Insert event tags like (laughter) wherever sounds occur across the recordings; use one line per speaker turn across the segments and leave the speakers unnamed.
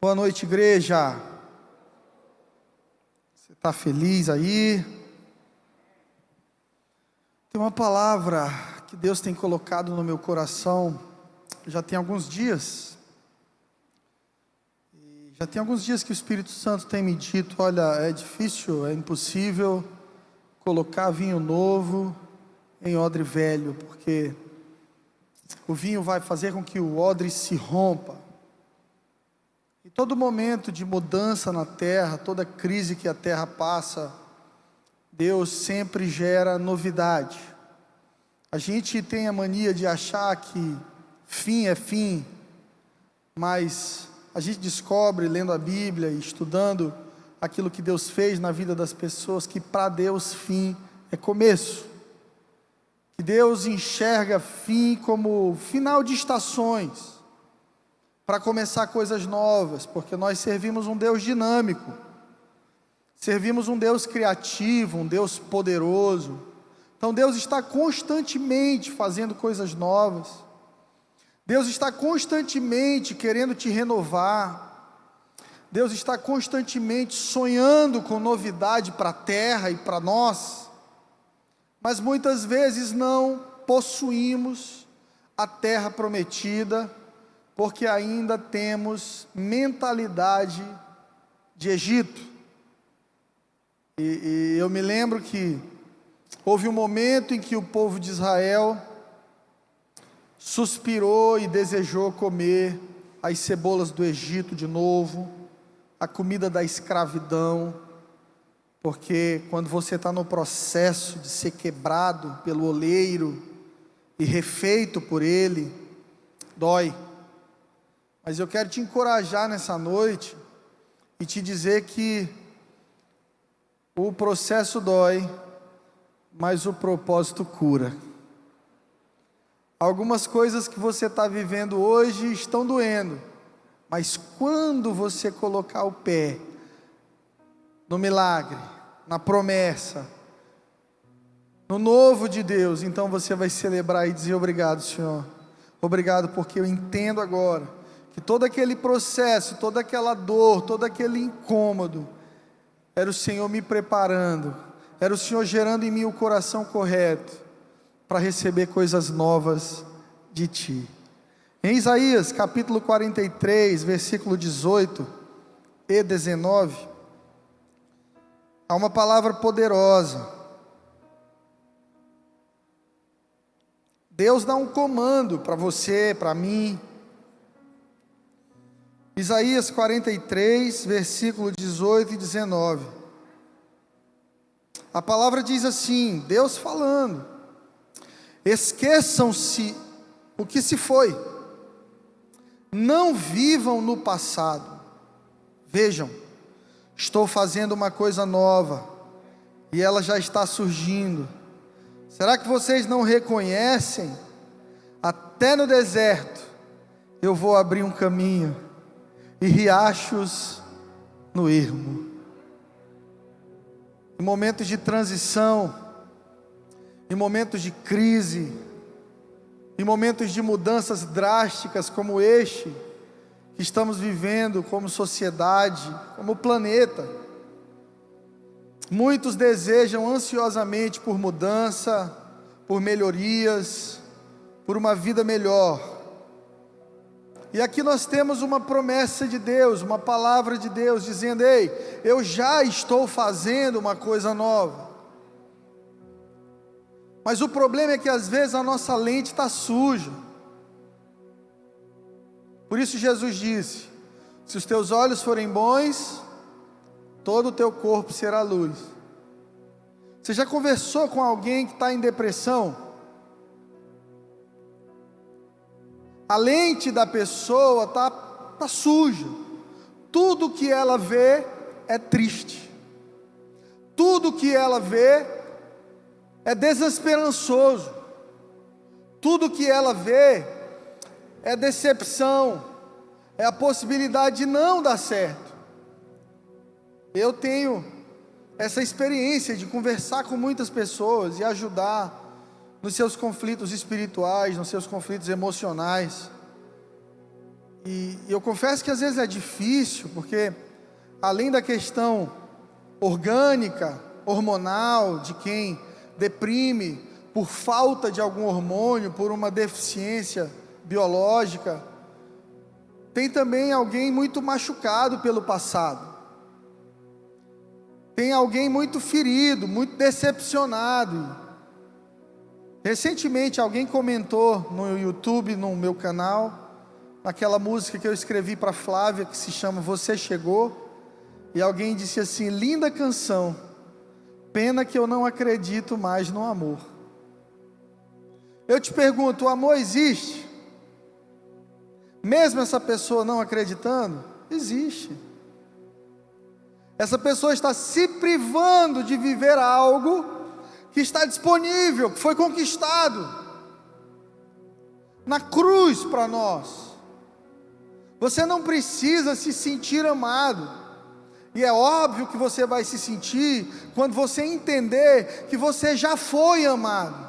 Boa noite, igreja. Você está feliz aí? Tem uma palavra que Deus tem colocado no meu coração já tem alguns dias. E já tem alguns dias que o Espírito Santo tem me dito: olha, é difícil, é impossível colocar vinho novo em odre velho, porque o vinho vai fazer com que o odre se rompa. E todo momento de mudança na terra, toda crise que a terra passa, Deus sempre gera novidade. A gente tem a mania de achar que fim é fim, mas a gente descobre lendo a Bíblia e estudando aquilo que Deus fez na vida das pessoas, que para Deus fim é começo. Que Deus enxerga fim como final de estações para começar coisas novas, porque nós servimos um Deus dinâmico, servimos um Deus criativo, um Deus poderoso. Então Deus está constantemente fazendo coisas novas, Deus está constantemente querendo te renovar, Deus está constantemente sonhando com novidade para a terra e para nós, mas muitas vezes não possuímos a terra prometida, porque ainda temos mentalidade de Egito. E, e, eu me lembro que houve um momento em que o povo de Israel suspirou e desejou comer as cebolas do Egito de novo, a comida da escravidão, porque quando você está no processo de ser quebrado pelo oleiro e refeito por ele, dói. Mas eu quero te encorajar nessa noite e te dizer que o processo dói, mas o propósito cura. Algumas coisas que você está vivendo hoje estão doendo, mas quando você colocar o pé no milagre, na promessa, no novo de Deus, então você vai celebrar e dizer obrigado, Senhor. Obrigado porque eu entendo agora que todo aquele processo, toda aquela dor, todo aquele incômodo, era o Senhor me preparando, era o Senhor gerando em mim o coração correto para receber coisas novas de Ti. Em Isaías capítulo 43, versículo 18 e 19, há uma palavra poderosa. Deus dá um comando para você, para mim, Isaías 43, versículo 18 e 19. A palavra diz assim: Deus falando, esqueçam-se o que se foi, não vivam no passado, vejam, estou fazendo uma coisa nova, e ela já está surgindo. Será que vocês não reconhecem? Até no deserto eu vou abrir um caminho e riachos no ermo. Em momentos de transição, em momentos de crise, em momentos de mudanças drásticas como este, que estamos vivendo como sociedade, como planeta, muitos desejam ansiosamente por mudança, por melhorias, por uma vida melhor. E aqui nós temos uma promessa de Deus, uma palavra de Deus dizendo: Ei, eu já estou fazendo uma coisa nova. Mas o problema é que às vezes a nossa lente está suja. Por isso Jesus disse: Se os teus olhos forem bons, todo o teu corpo será luz. Você já conversou com alguém que está em depressão? A lente da pessoa está tá suja. Tudo que ela vê é triste. Tudo que ela vê é desesperançoso. Tudo que ela vê é decepção, é a possibilidade de não dar certo. Eu tenho essa experiência de conversar com muitas pessoas e ajudar nos seus conflitos espirituais, nos seus conflitos emocionais. E eu confesso que às vezes é difícil, porque além da questão orgânica, hormonal, de quem deprime por falta de algum hormônio, por uma deficiência biológica, tem também alguém muito machucado pelo passado. Tem alguém muito ferido, muito decepcionado. Recentemente alguém comentou no YouTube, no meu canal, aquela música que eu escrevi para Flávia que se chama Você Chegou, e alguém disse assim: "Linda canção. Pena que eu não acredito mais no amor". Eu te pergunto, o amor existe? Mesmo essa pessoa não acreditando, existe. Essa pessoa está se privando de viver algo que está disponível, que foi conquistado na cruz para nós. Você não precisa se sentir amado. E é óbvio que você vai se sentir quando você entender que você já foi amado.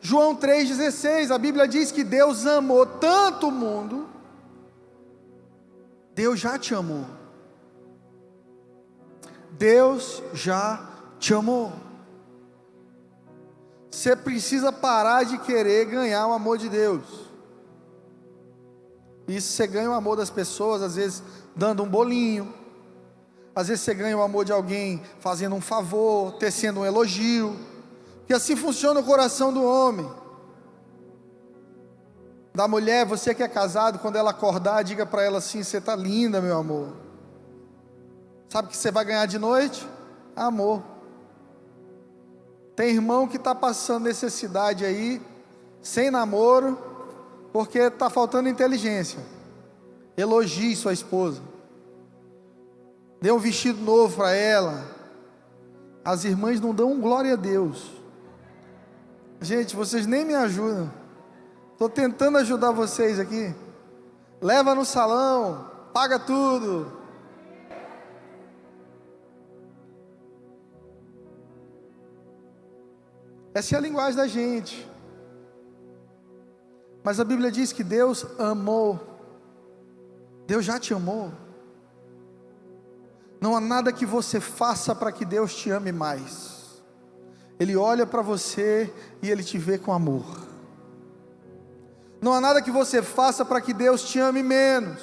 João 3,16, a Bíblia diz que Deus amou tanto o mundo, Deus já te amou. Deus já te amou. Você precisa parar de querer ganhar o amor de Deus. Isso você ganha o amor das pessoas, às vezes dando um bolinho, às vezes você ganha o amor de alguém fazendo um favor, tecendo um elogio. Que assim funciona o coração do homem. Da mulher, você que é casado, quando ela acordar, diga para ela assim: Você está linda, meu amor. Sabe o que você vai ganhar de noite? Amor. Tem irmão que está passando necessidade aí, sem namoro, porque está faltando inteligência. Elogie sua esposa. Dê um vestido novo para ela. As irmãs não dão glória a Deus. Gente, vocês nem me ajudam. Estou tentando ajudar vocês aqui. Leva no salão, paga tudo. Essa é a linguagem da gente. Mas a Bíblia diz que Deus amou. Deus já te amou. Não há nada que você faça para que Deus te ame mais. Ele olha para você e ele te vê com amor. Não há nada que você faça para que Deus te ame menos.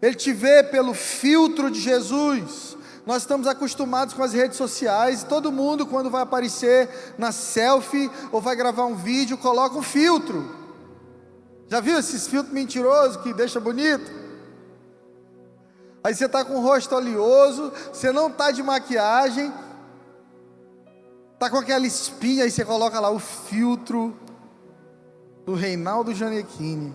Ele te vê pelo filtro de Jesus. Nós estamos acostumados com as redes sociais, todo mundo, quando vai aparecer na selfie ou vai gravar um vídeo, coloca um filtro. Já viu esses filtros mentirosos que deixa bonito? Aí você está com o rosto oleoso, você não está de maquiagem, Está com aquela espinha, aí você coloca lá o filtro do Reinaldo Janequini.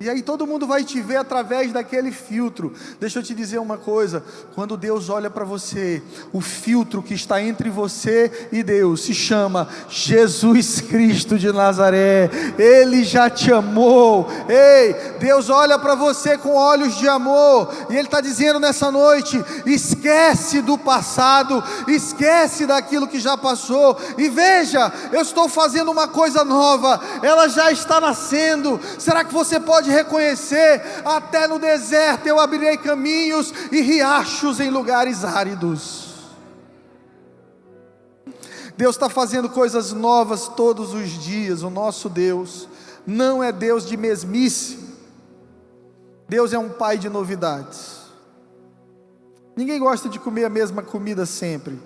E aí todo mundo vai te ver através daquele filtro. Deixa eu te dizer uma coisa: quando Deus olha para você, o filtro que está entre você e Deus se chama Jesus Cristo de Nazaré. Ele já te amou. Ei, Deus olha para você com olhos de amor e Ele está dizendo nessa noite: esquece do passado, esquece daquilo que já passou e veja, eu estou fazendo uma coisa nova. Ela já está nascendo. Será que você pode pode reconhecer, até no deserto eu abrirei caminhos e riachos em lugares áridos. Deus está fazendo coisas novas todos os dias. O nosso Deus não é Deus de mesmice. Deus é um pai de novidades. Ninguém gosta de comer a mesma comida sempre.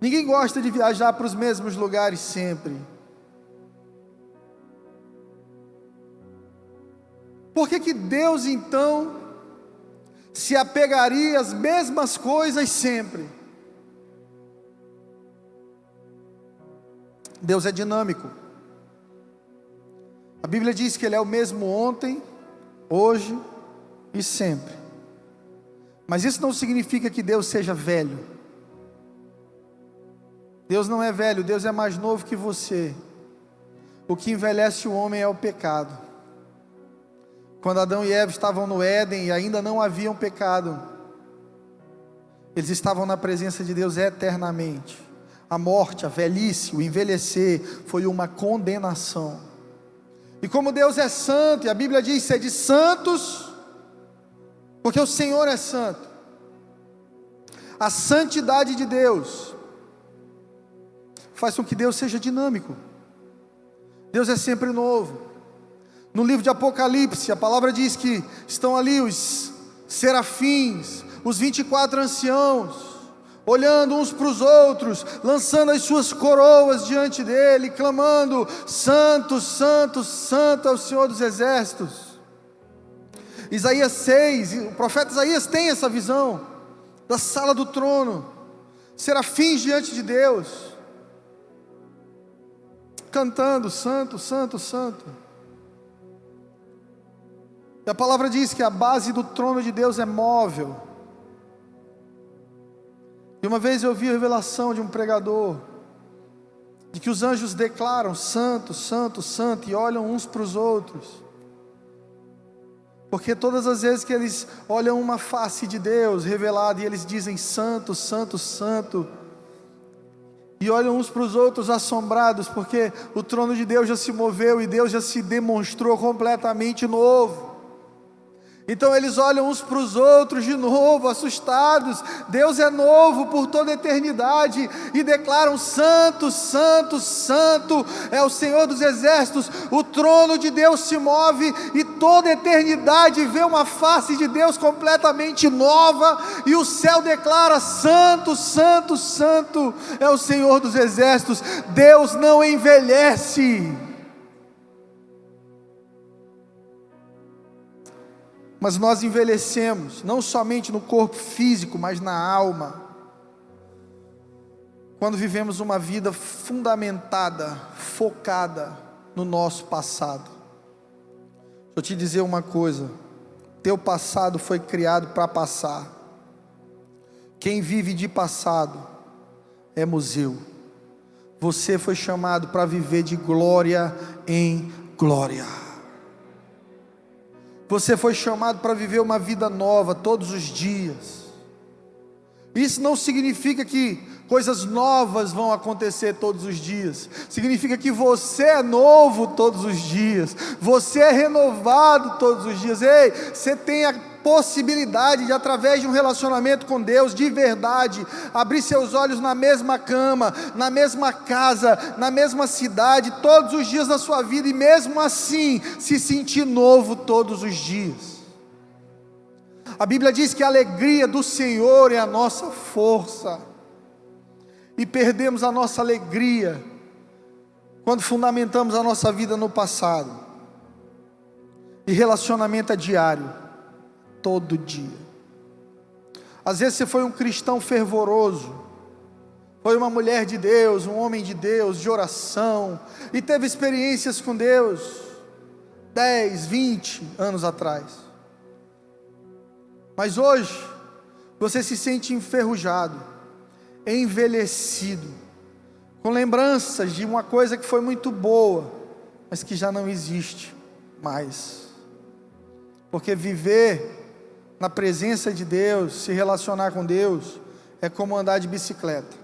Ninguém gosta de viajar para os mesmos lugares sempre. Por que, que Deus então se apegaria às mesmas coisas sempre? Deus é dinâmico. A Bíblia diz que Ele é o mesmo ontem, hoje e sempre. Mas isso não significa que Deus seja velho. Deus não é velho, Deus é mais novo que você. O que envelhece o homem é o pecado. Quando Adão e Eva estavam no Éden e ainda não haviam pecado, eles estavam na presença de Deus eternamente. A morte, a velhice, o envelhecer foi uma condenação. E como Deus é santo, e a Bíblia diz: de santos, porque o Senhor é santo. A santidade de Deus faz com que Deus seja dinâmico. Deus é sempre novo. No livro de Apocalipse, a palavra diz que estão ali os serafins, os 24 anciãos, olhando uns para os outros, lançando as suas coroas diante dele, clamando: Santo, Santo, Santo é o Senhor dos exércitos. Isaías 6, o profeta Isaías tem essa visão da sala do trono, serafins diante de Deus cantando: Santo, Santo, Santo. E a palavra diz que a base do trono de Deus é móvel. E uma vez eu ouvi a revelação de um pregador, de que os anjos declaram: Santo, Santo, Santo, e olham uns para os outros. Porque todas as vezes que eles olham uma face de Deus revelada e eles dizem: Santo, Santo, Santo, e olham uns para os outros assombrados, porque o trono de Deus já se moveu e Deus já se demonstrou completamente novo. Então eles olham uns para os outros de novo, assustados. Deus é novo por toda a eternidade e declaram: Santo, Santo, Santo é o Senhor dos exércitos. O trono de Deus se move e toda a eternidade vê uma face de Deus completamente nova. E o céu declara: Santo, Santo, Santo é o Senhor dos exércitos. Deus não envelhece. Mas nós envelhecemos, não somente no corpo físico, mas na alma. Quando vivemos uma vida fundamentada, focada no nosso passado. Deixa eu te dizer uma coisa: teu passado foi criado para passar. Quem vive de passado é museu. Você foi chamado para viver de glória em glória. Você foi chamado para viver uma vida nova todos os dias. Isso não significa que coisas novas vão acontecer todos os dias. Significa que você é novo todos os dias. Você é renovado todos os dias. Ei, você tem a possibilidade de, através de um relacionamento com Deus de verdade, abrir seus olhos na mesma cama, na mesma casa, na mesma cidade, todos os dias da sua vida, e mesmo assim se sentir novo todos os dias. A Bíblia diz que a alegria do Senhor é a nossa força, e perdemos a nossa alegria quando fundamentamos a nossa vida no passado. E relacionamento é diário todo dia. Às vezes você foi um cristão fervoroso, foi uma mulher de Deus, um homem de Deus, de oração, e teve experiências com Deus 10, 20 anos atrás. Mas hoje, você se sente enferrujado, envelhecido, com lembranças de uma coisa que foi muito boa, mas que já não existe mais. Porque viver na presença de Deus, se relacionar com Deus, é como andar de bicicleta.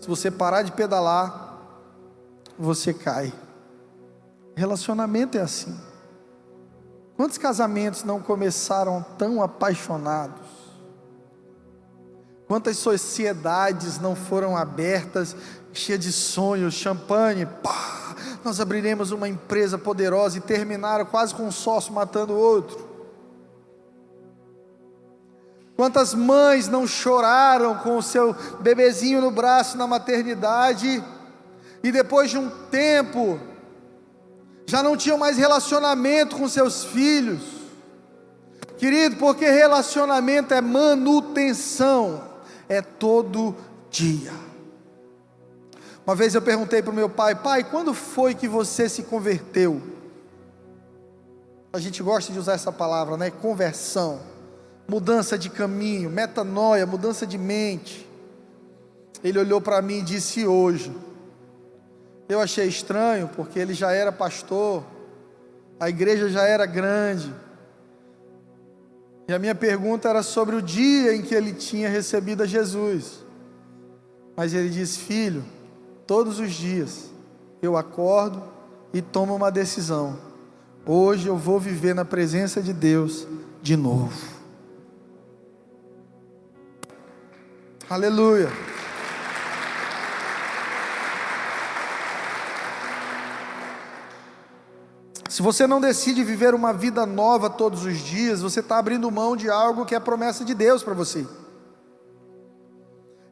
Se você parar de pedalar, você cai. Relacionamento é assim. Quantos casamentos não começaram tão apaixonados? Quantas sociedades não foram abertas, cheias de sonhos, champanhe, pá, nós abriremos uma empresa poderosa e terminaram quase com um sócio matando o outro. Quantas mães não choraram com o seu bebezinho no braço na maternidade e depois de um tempo já não tinham mais relacionamento com seus filhos? Querido, porque relacionamento é manutenção, é todo dia. Uma vez eu perguntei para o meu pai: pai, quando foi que você se converteu? A gente gosta de usar essa palavra, né? Conversão mudança de caminho, metanoia, mudança de mente. Ele olhou para mim e disse: Hoje. Eu achei estranho, porque ele já era pastor, a igreja já era grande. E a minha pergunta era sobre o dia em que ele tinha recebido a Jesus. Mas ele diz: Filho, todos os dias eu acordo e tomo uma decisão. Hoje eu vou viver na presença de Deus de novo. Aleluia. Se você não decide viver uma vida nova todos os dias, você está abrindo mão de algo que é promessa de Deus para você.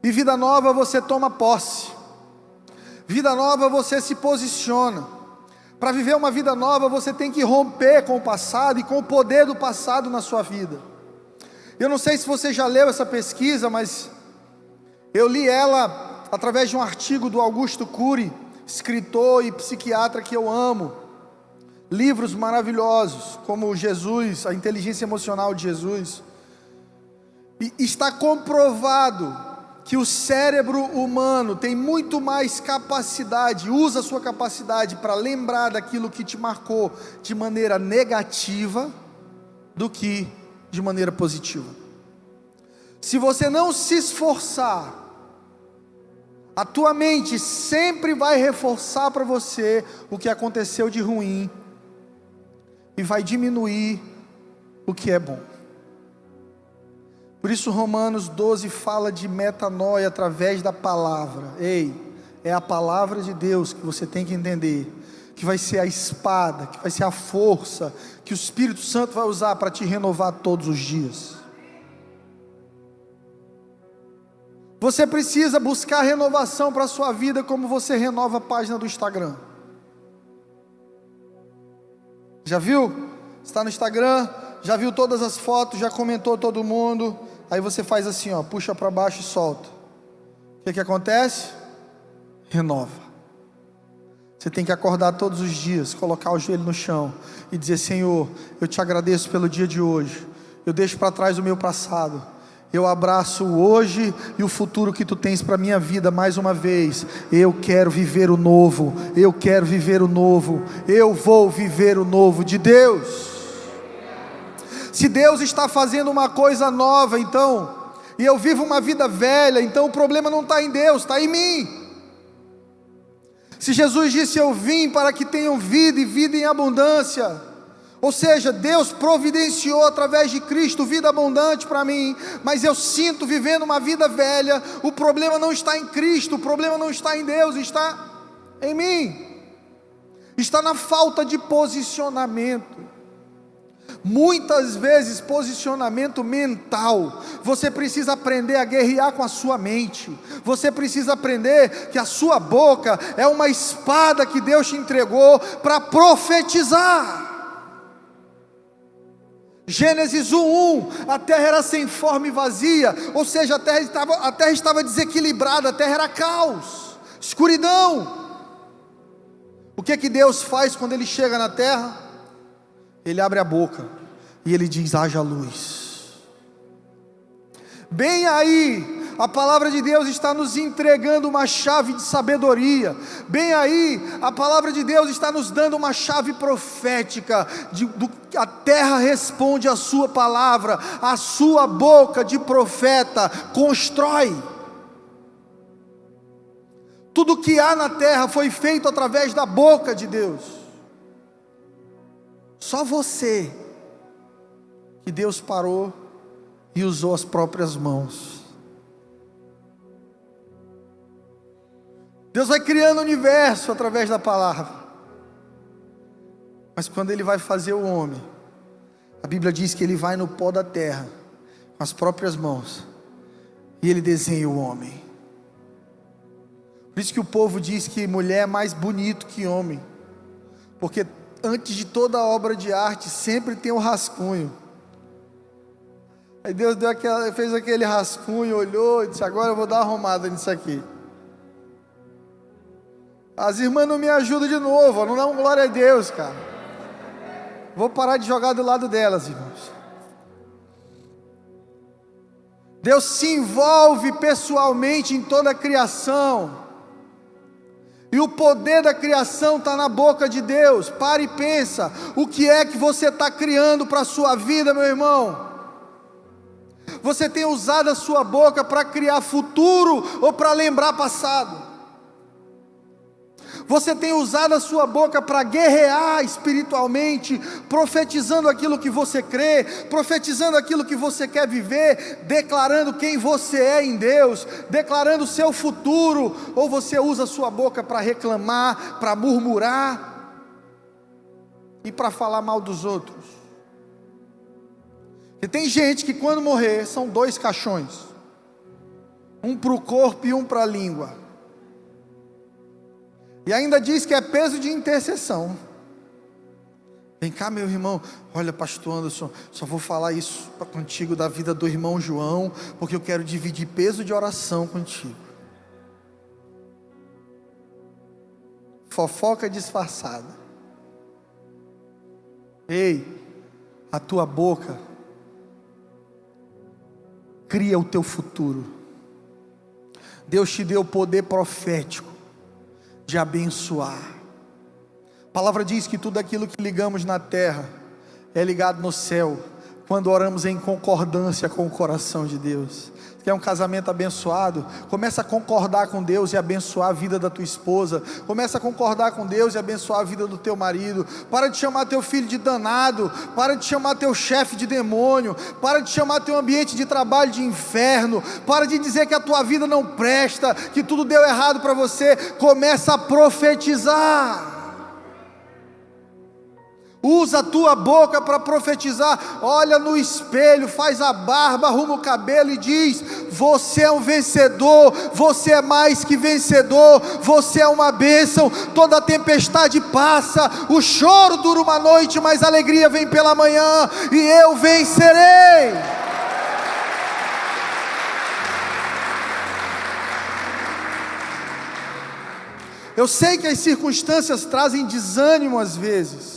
E vida nova você toma posse. Vida nova você se posiciona. Para viver uma vida nova você tem que romper com o passado e com o poder do passado na sua vida. Eu não sei se você já leu essa pesquisa, mas eu li ela através de um artigo do Augusto Cury, escritor e psiquiatra que eu amo. Livros maravilhosos, como Jesus, a inteligência emocional de Jesus. E está comprovado que o cérebro humano tem muito mais capacidade, usa sua capacidade para lembrar daquilo que te marcou de maneira negativa do que de maneira positiva. Se você não se esforçar, a tua mente sempre vai reforçar para você o que aconteceu de ruim e vai diminuir o que é bom. Por isso, Romanos 12 fala de metanoia através da palavra. Ei, é a palavra de Deus que você tem que entender, que vai ser a espada, que vai ser a força, que o Espírito Santo vai usar para te renovar todos os dias. Você precisa buscar renovação para a sua vida, como você renova a página do Instagram. Já viu? Está no Instagram, já viu todas as fotos, já comentou todo mundo. Aí você faz assim, ó, puxa para baixo e solta. O que, que acontece? Renova. Você tem que acordar todos os dias, colocar o joelho no chão e dizer: Senhor, eu te agradeço pelo dia de hoje. Eu deixo para trás o meu passado. Eu abraço hoje e o futuro que tu tens para minha vida mais uma vez. Eu quero viver o novo. Eu quero viver o novo. Eu vou viver o novo de Deus. Se Deus está fazendo uma coisa nova, então, e eu vivo uma vida velha, então o problema não está em Deus, está em mim. Se Jesus disse: Eu vim para que tenham vida e vida em abundância, ou seja, Deus providenciou através de Cristo vida abundante para mim, mas eu sinto vivendo uma vida velha. O problema não está em Cristo, o problema não está em Deus, está em mim, está na falta de posicionamento. Muitas vezes, posicionamento mental. Você precisa aprender a guerrear com a sua mente. Você precisa aprender que a sua boca é uma espada que Deus te entregou para profetizar. Gênesis 1:1, a terra era sem forma e vazia, ou seja, a terra estava, a terra estava desequilibrada, a terra era caos, escuridão. O que é que Deus faz quando ele chega na terra? ele abre a boca e ele diz: haja luz. Bem aí, a palavra de Deus está nos entregando uma chave de sabedoria. Bem aí, a palavra de Deus está nos dando uma chave profética. De, do, a terra responde à Sua palavra, a Sua boca de profeta constrói. Tudo que há na terra foi feito através da boca de Deus. Só você que Deus parou e usou as próprias mãos. Deus vai criando o universo através da palavra. Mas quando ele vai fazer o homem, a Bíblia diz que ele vai no pó da terra, com as próprias mãos, e ele desenha o homem. Por isso que o povo diz que mulher é mais bonito que homem, porque antes de toda obra de arte, sempre tem um rascunho. Aí Deus deu aquela, fez aquele rascunho, olhou e disse: Agora eu vou dar uma arrumada nisso aqui. As irmãs não me ajudam de novo, não dão glória a Deus, cara. Vou parar de jogar do lado delas, irmãos. Deus se envolve pessoalmente em toda a criação. E o poder da criação está na boca de Deus. Pare e pensa: o que é que você está criando para a sua vida, meu irmão? Você tem usado a sua boca para criar futuro ou para lembrar passado? Você tem usado a sua boca para guerrear espiritualmente, profetizando aquilo que você crê, profetizando aquilo que você quer viver, declarando quem você é em Deus, declarando o seu futuro, ou você usa a sua boca para reclamar, para murmurar e para falar mal dos outros? E tem gente que quando morrer são dois caixões, um para o corpo e um para a língua. E ainda diz que é peso de intercessão. Vem cá, meu irmão. Olha, pastor Anderson, só vou falar isso contigo da vida do irmão João, porque eu quero dividir peso de oração contigo. Fofoca disfarçada. Ei, a tua boca cria o teu futuro. Deus te deu poder profético de abençoar. A palavra diz que tudo aquilo que ligamos na terra é ligado no céu, quando oramos em concordância com o coração de Deus quer um casamento abençoado, começa a concordar com Deus e abençoar a vida da tua esposa, começa a concordar com Deus e abençoar a vida do teu marido. Para de chamar teu filho de danado, para de chamar teu chefe de demônio, para de chamar teu ambiente de trabalho de inferno, para de dizer que a tua vida não presta, que tudo deu errado para você. Começa a profetizar. Usa a tua boca para profetizar. Olha no espelho, faz a barba, arruma o cabelo e diz: Você é um vencedor, você é mais que vencedor, você é uma bênção. Toda tempestade passa, o choro dura uma noite, mas a alegria vem pela manhã, e eu vencerei. Eu sei que as circunstâncias trazem desânimo às vezes.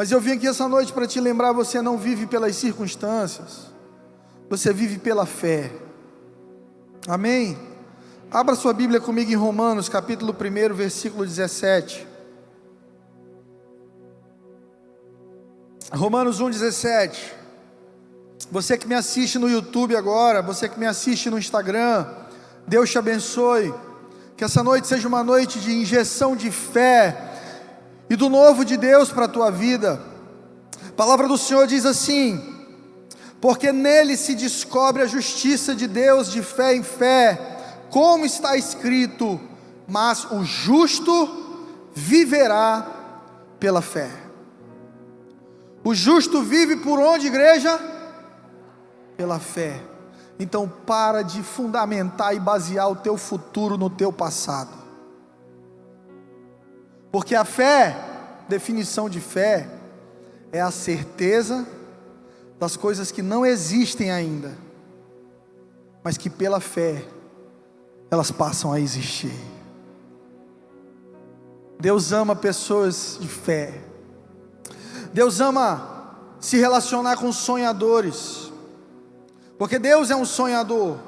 Mas eu vim aqui essa noite para te lembrar: você não vive pelas circunstâncias, você vive pela fé. Amém? Abra sua Bíblia comigo em Romanos, capítulo 1, versículo 17. Romanos 1, 17. Você que me assiste no YouTube agora, você que me assiste no Instagram, Deus te abençoe. Que essa noite seja uma noite de injeção de fé e do novo de Deus para a tua vida. A palavra do Senhor diz assim: porque nele se descobre a justiça de Deus de fé em fé, como está escrito, mas o justo viverá pela fé. O justo vive por onde, igreja? Pela fé. Então para de fundamentar e basear o teu futuro no teu passado. Porque a fé, definição de fé, é a certeza das coisas que não existem ainda, mas que pela fé elas passam a existir. Deus ama pessoas de fé. Deus ama se relacionar com sonhadores. Porque Deus é um sonhador.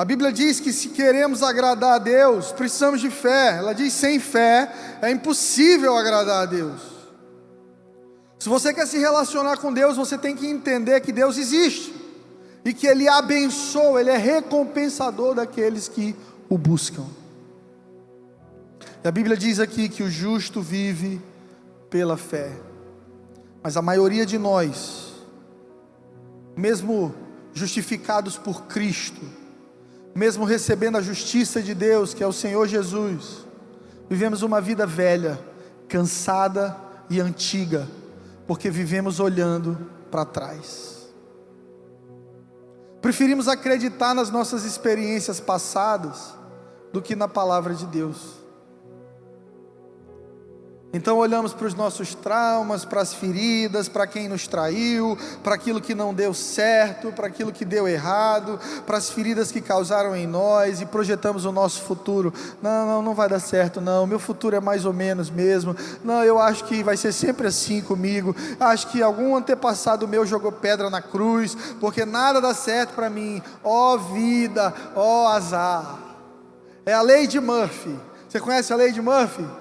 A Bíblia diz que se queremos agradar a Deus, precisamos de fé. Ela diz: sem fé é impossível agradar a Deus. Se você quer se relacionar com Deus, você tem que entender que Deus existe e que Ele abençoa, Ele é recompensador daqueles que o buscam. E a Bíblia diz aqui que o justo vive pela fé, mas a maioria de nós, mesmo justificados por Cristo, mesmo recebendo a justiça de Deus, que é o Senhor Jesus, vivemos uma vida velha, cansada e antiga, porque vivemos olhando para trás. Preferimos acreditar nas nossas experiências passadas do que na palavra de Deus. Então olhamos para os nossos traumas, para as feridas, para quem nos traiu, para aquilo que não deu certo, para aquilo que deu errado, para as feridas que causaram em nós e projetamos o nosso futuro. Não, não, não vai dar certo, não. Meu futuro é mais ou menos mesmo. Não, eu acho que vai ser sempre assim comigo. Acho que algum antepassado meu jogou pedra na cruz, porque nada dá certo para mim. Ó oh, vida, ó oh, azar. É a lei de Murphy. Você conhece a lei de Murphy?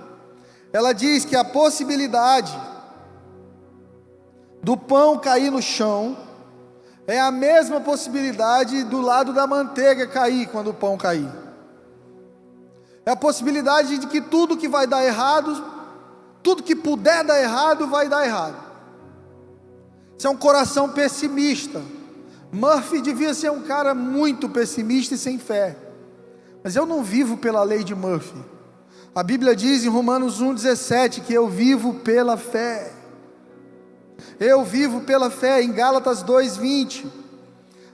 Ela diz que a possibilidade do pão cair no chão É a mesma possibilidade do lado da manteiga cair quando o pão cair. É a possibilidade de que tudo que vai dar errado, tudo que puder dar errado, vai dar errado. Isso é um coração pessimista. Murphy devia ser um cara muito pessimista e sem fé. Mas eu não vivo pela lei de Murphy. A Bíblia diz em Romanos 1,17 que eu vivo pela fé. Eu vivo pela fé, em Gálatas 2,20.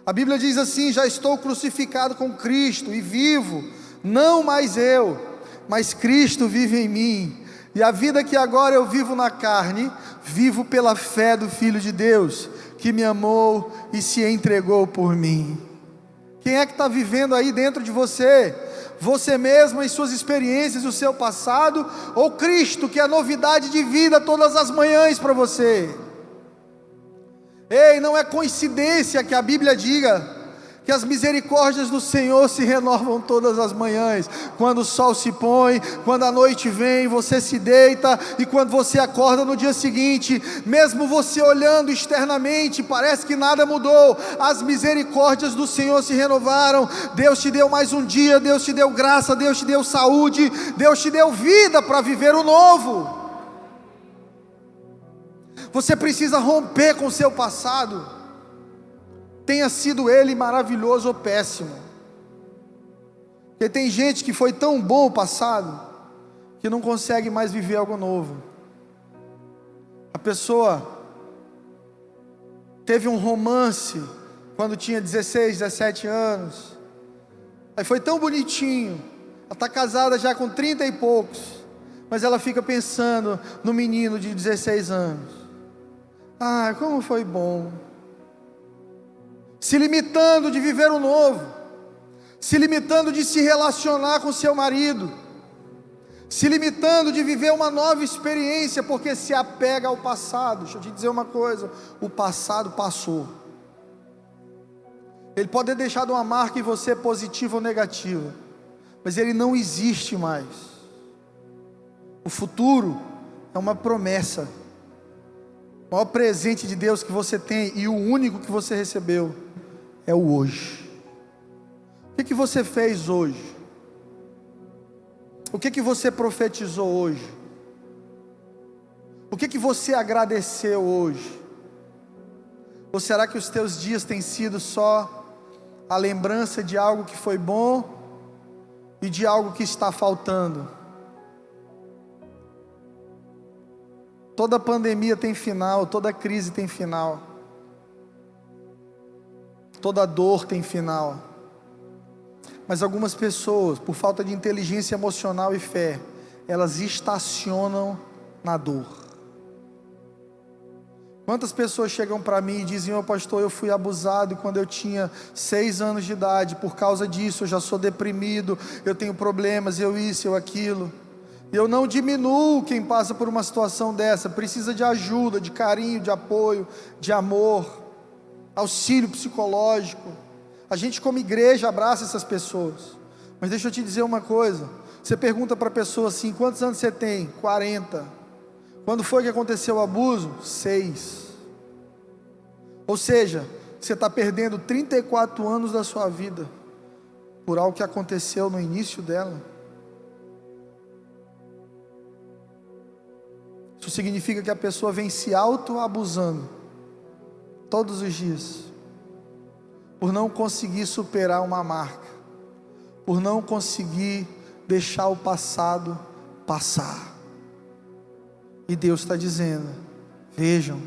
A Bíblia diz assim: Já estou crucificado com Cristo e vivo, não mais eu, mas Cristo vive em mim. E a vida que agora eu vivo na carne, vivo pela fé do Filho de Deus, que me amou e se entregou por mim. Quem é que está vivendo aí dentro de você? Você mesmo e suas experiências e o seu passado, ou Cristo, que é novidade de vida todas as manhãs para você? Ei, não é coincidência que a Bíblia diga que as misericórdias do Senhor se renovam todas as manhãs. Quando o sol se põe, quando a noite vem, você se deita e quando você acorda no dia seguinte, mesmo você olhando externamente, parece que nada mudou. As misericórdias do Senhor se renovaram. Deus te deu mais um dia, Deus te deu graça, Deus te deu saúde, Deus te deu vida para viver o novo. Você precisa romper com o seu passado tenha sido ele maravilhoso ou péssimo. Porque tem gente que foi tão bom o passado que não consegue mais viver algo novo. A pessoa teve um romance quando tinha 16, 17 anos. Aí foi tão bonitinho. Ela está casada já com 30 e poucos. Mas ela fica pensando no menino de 16 anos. Ah, como foi bom se limitando de viver o novo, se limitando de se relacionar com seu marido, se limitando de viver uma nova experiência, porque se apega ao passado. Deixa eu te dizer uma coisa: o passado passou. Ele pode ter deixado uma marca em você positiva ou negativa, mas ele não existe mais. O futuro é uma promessa. O maior presente de Deus que você tem e o único que você recebeu é o hoje. O que, que você fez hoje? O que, que você profetizou hoje? O que, que você agradeceu hoje? Ou será que os teus dias têm sido só a lembrança de algo que foi bom e de algo que está faltando? Toda pandemia tem final, toda crise tem final. Toda dor tem final. Mas algumas pessoas, por falta de inteligência emocional e fé, elas estacionam na dor. Quantas pessoas chegam para mim e dizem: oh, pastor, eu fui abusado quando eu tinha seis anos de idade, por causa disso eu já sou deprimido, eu tenho problemas, eu isso, eu aquilo. Eu não diminuo quem passa por uma situação dessa, precisa de ajuda, de carinho, de apoio, de amor auxílio psicológico. A gente, como igreja, abraça essas pessoas. Mas deixa eu te dizer uma coisa: você pergunta para a pessoa assim: quantos anos você tem? 40. Quando foi que aconteceu o abuso? Seis. Ou seja, você está perdendo 34 anos da sua vida por algo que aconteceu no início dela. Isso significa que a pessoa vem se auto-abusando todos os dias, por não conseguir superar uma marca, por não conseguir deixar o passado passar. E Deus está dizendo: vejam,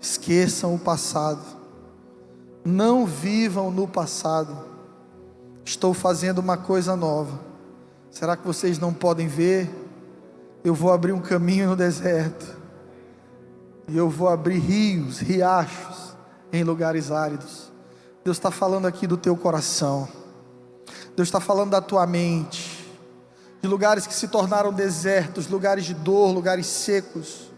esqueçam o passado, não vivam no passado, estou fazendo uma coisa nova. Será que vocês não podem ver? Eu vou abrir um caminho no deserto e eu vou abrir rios, riachos em lugares áridos. Deus está falando aqui do teu coração, Deus está falando da tua mente, de lugares que se tornaram desertos, lugares de dor, lugares secos,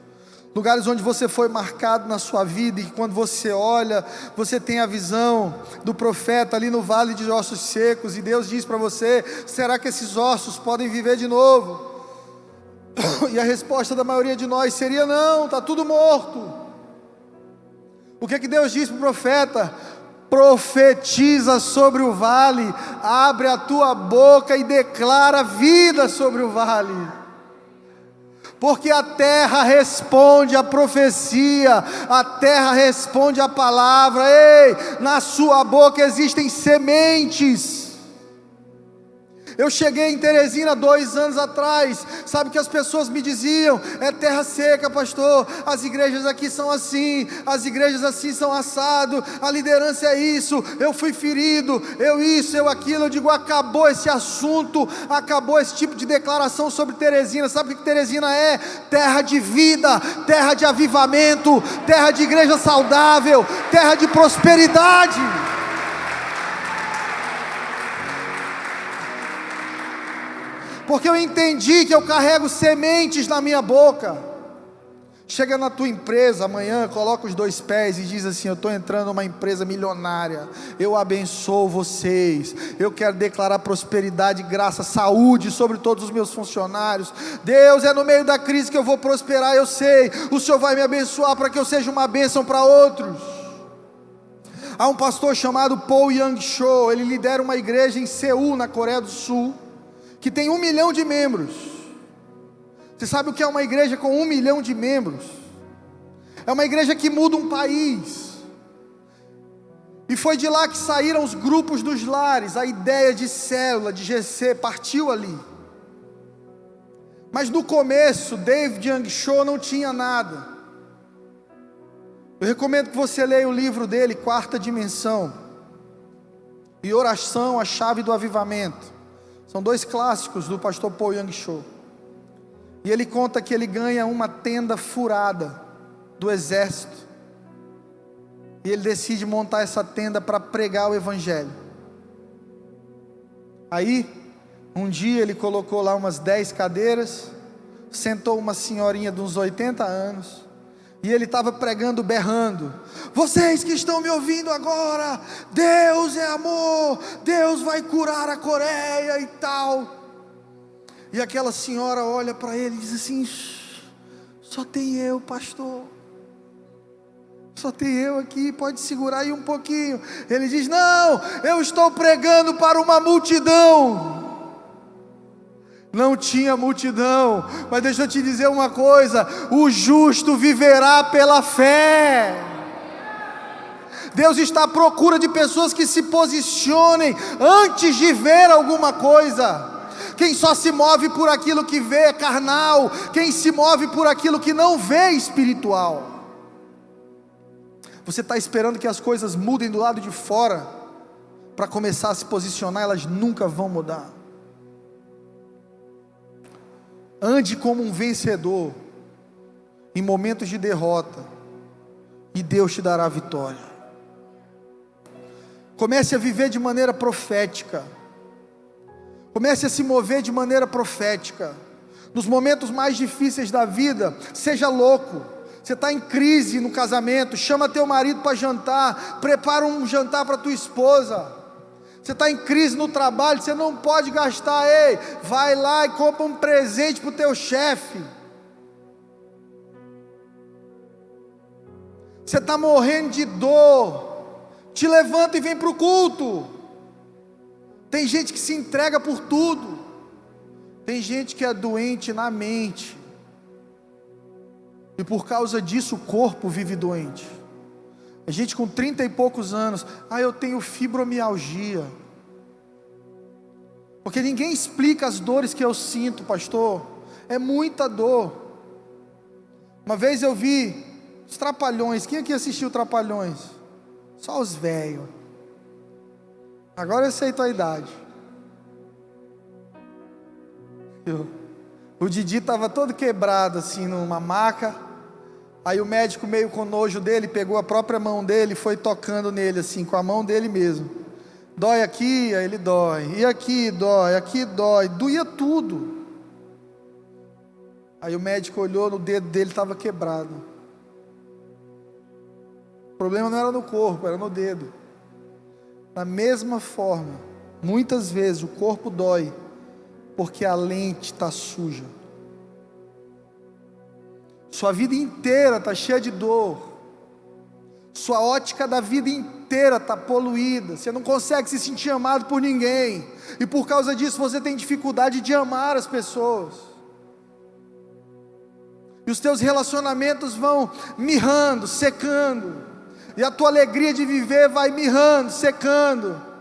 lugares onde você foi marcado na sua vida e quando você olha, você tem a visão do profeta ali no vale de ossos secos e Deus diz para você: será que esses ossos podem viver de novo? (coughs) E a resposta da maioria de nós seria: não, está tudo morto. O que é que Deus diz para o profeta? profetiza sobre o vale, abre a tua boca e declara vida sobre o vale. Porque a terra responde à profecia, a terra responde à palavra, ei, na sua boca existem sementes eu cheguei em Teresina dois anos atrás, sabe que as pessoas me diziam: é terra seca, pastor, as igrejas aqui são assim, as igrejas assim são assado, a liderança é isso, eu fui ferido, eu isso, eu aquilo. Eu digo: acabou esse assunto, acabou esse tipo de declaração sobre Teresina. Sabe o que Teresina é? Terra de vida, terra de avivamento, terra de igreja saudável, terra de prosperidade. Porque eu entendi que eu carrego sementes na minha boca. Chega na tua empresa amanhã, coloca os dois pés e diz assim: Eu estou entrando numa empresa milionária, eu abençoo vocês, eu quero declarar prosperidade, graça, saúde sobre todos os meus funcionários. Deus, é no meio da crise que eu vou prosperar, eu sei, o Senhor vai me abençoar para que eu seja uma bênção para outros. Há um pastor chamado Paul Yang Cho, ele lidera uma igreja em Seul, na Coreia do Sul que tem um milhão de membros. Você sabe o que é uma igreja com um milhão de membros? É uma igreja que muda um país. E foi de lá que saíram os grupos dos lares, a ideia de célula, de GC, partiu ali. Mas no começo, David Young Cho não tinha nada. Eu recomendo que você leia o livro dele, Quarta Dimensão, e Oração, a Chave do Avivamento. São dois clássicos do pastor Paul Yang Cho. E ele conta que ele ganha uma tenda furada do exército. E ele decide montar essa tenda para pregar o evangelho. Aí, um dia ele colocou lá umas dez cadeiras, sentou uma senhorinha de uns 80 anos, e ele estava pregando, berrando: Vocês que estão me ouvindo agora, Deus é amor, Deus vai curar a Coreia e tal. E aquela senhora olha para ele e diz assim: Só tem eu, pastor. Só tem eu aqui, pode segurar aí um pouquinho. Ele diz: Não, eu estou pregando para uma multidão não tinha multidão, mas deixa eu te dizer uma coisa: o justo viverá pela fé. Deus está à procura de pessoas que se posicionem antes de ver alguma coisa. Quem só se move por aquilo que vê é carnal, quem se move por aquilo que não vê é espiritual. Você está esperando que as coisas mudem do lado de fora para começar a se posicionar, elas nunca vão mudar. Ande como um vencedor em momentos de derrota, e Deus te dará vitória. Comece a viver de maneira profética. Comece a se mover de maneira profética. Nos momentos mais difíceis da vida, seja louco. Você está em crise no casamento, chama teu marido para jantar, prepara um jantar para tua esposa. Você está em crise no trabalho, você não pode gastar, ei, vai lá e compra um presente para o teu chefe. Você está morrendo de dor, te levanta e vem para o culto. Tem gente que se entrega por tudo, tem gente que é doente na mente, e por causa disso o corpo vive doente. A gente com trinta e poucos anos, ah, eu tenho fibromialgia. Porque ninguém explica as dores que eu sinto, pastor. É muita dor. Uma vez eu vi os Trapalhões. Quem aqui assistiu Trapalhões? Só os velhos. Agora eu sei tua idade. Eu, o Didi estava todo quebrado assim numa maca. Aí o médico, meio com nojo dele, pegou a própria mão dele e foi tocando nele, assim, com a mão dele mesmo. Dói aqui, aí ele dói. E aqui dói, aqui dói. Doía tudo. Aí o médico olhou no dedo dele, estava quebrado. O problema não era no corpo, era no dedo. Da mesma forma, muitas vezes o corpo dói, porque a lente está suja. Sua vida inteira está cheia de dor. sua ótica da vida inteira está poluída, você não consegue se sentir amado por ninguém, e por causa disso você tem dificuldade de amar as pessoas. E os teus relacionamentos vão mirrando, secando, e a tua alegria de viver vai mirrando, secando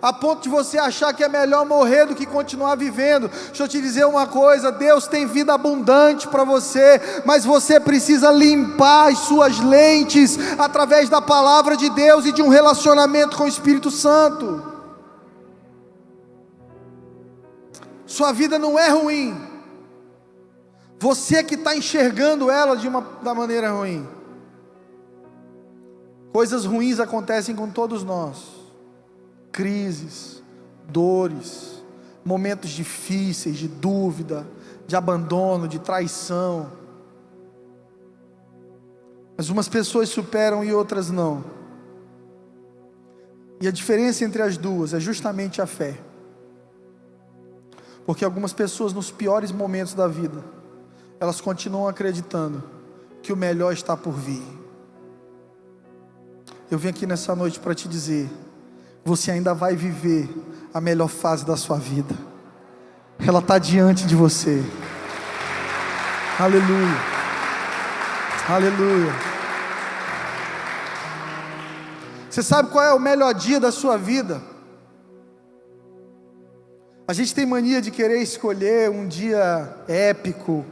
a ponto de você achar que é melhor morrer do que continuar vivendo. Deixa eu te dizer uma coisa: Deus tem vida abundante para você, mas você precisa limpar as suas lentes através da palavra de Deus e de um relacionamento com o Espírito Santo. Sua vida não é ruim, você que está enxergando ela de uma da maneira ruim. Coisas ruins acontecem com todos nós crises, dores, momentos difíceis, de dúvida, de abandono, de traição. Mas umas pessoas superam e outras não. E a diferença entre as duas é justamente a fé. Porque algumas pessoas, nos piores momentos da vida, elas continuam acreditando que o melhor está por vir. Eu vim aqui nessa noite para te dizer você ainda vai viver a melhor fase da sua vida. Ela está diante de você. Aleluia. Aleluia. Você sabe qual é o melhor dia da sua vida? A gente tem mania de querer escolher um dia épico,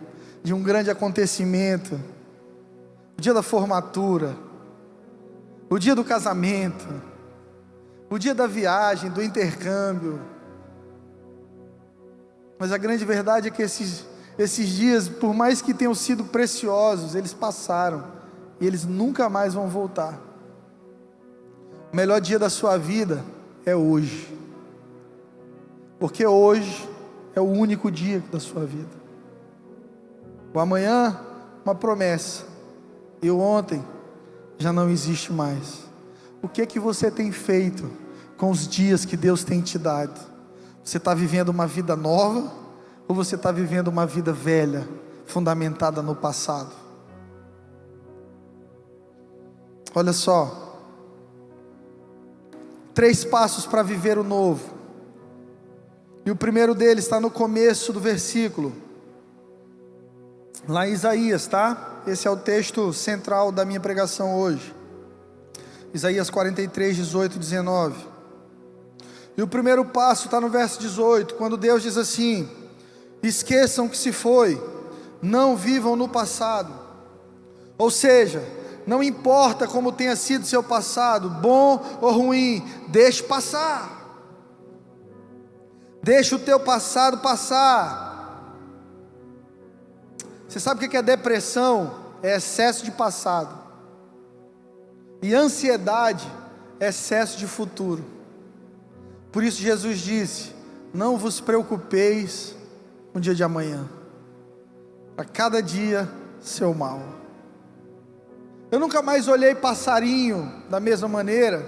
de um grande acontecimento, o dia da formatura, o dia do casamento, o dia da viagem, do intercâmbio. Mas a grande verdade é que esses, esses dias, por mais que tenham sido preciosos, eles passaram e eles nunca mais vão voltar. O melhor dia da sua vida é hoje, porque hoje é o único dia da sua vida. O amanhã, uma promessa, e o ontem já não existe mais. O que é que você tem feito com os dias que Deus tem te dado? Você está vivendo uma vida nova ou você está vivendo uma vida velha, fundamentada no passado? Olha só, três passos para viver o novo. E o primeiro deles está no começo do versículo, lá em Isaías, tá? Esse é o texto central da minha pregação hoje. Isaías 43, 18 e 19. E o primeiro passo está no verso 18, quando Deus diz assim: Esqueçam que se foi, não vivam no passado. Ou seja, não importa como tenha sido seu passado, bom ou ruim, deixe passar. Deixa o teu passado passar. Você sabe o que é depressão? É excesso de passado. E ansiedade é excesso de futuro. Por isso Jesus disse: Não vos preocupeis com o dia de amanhã, para cada dia seu mal. Eu nunca mais olhei passarinho da mesma maneira,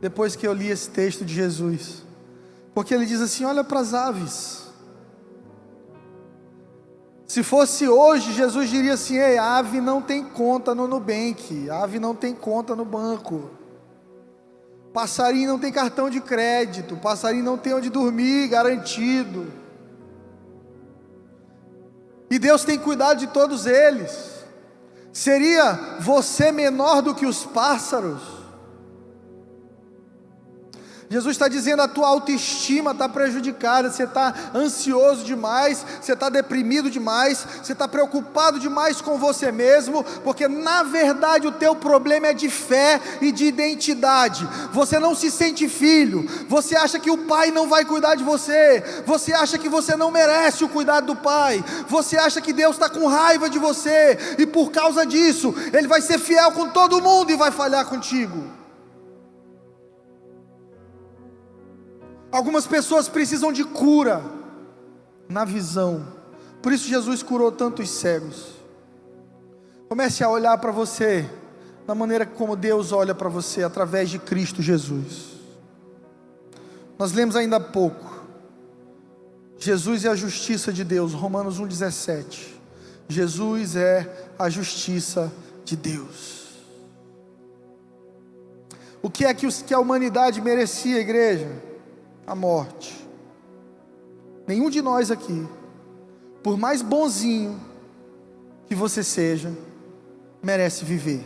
depois que eu li esse texto de Jesus, porque ele diz assim: Olha para as aves, se fosse hoje, Jesus diria assim: Ei, a ave não tem conta no Nubank, a ave não tem conta no banco. Passarinho não tem cartão de crédito, passarinho não tem onde dormir, garantido. E Deus tem cuidado de todos eles. Seria você menor do que os pássaros? Jesus está dizendo: a tua autoestima está prejudicada, você está ansioso demais, você está deprimido demais, você está preocupado demais com você mesmo, porque na verdade o teu problema é de fé e de identidade. Você não se sente filho, você acha que o pai não vai cuidar de você, você acha que você não merece o cuidado do pai, você acha que Deus está com raiva de você, e por causa disso, Ele vai ser fiel com todo mundo e vai falhar contigo. Algumas pessoas precisam de cura na visão. Por isso Jesus curou tantos cegos. Comece a olhar para você da maneira como Deus olha para você através de Cristo Jesus. Nós lemos ainda há pouco. Jesus é a justiça de Deus, Romanos 1,17. Jesus é a justiça de Deus. O que é que, a humanidade merecia, igreja? A morte. Nenhum de nós aqui, por mais bonzinho que você seja, merece viver.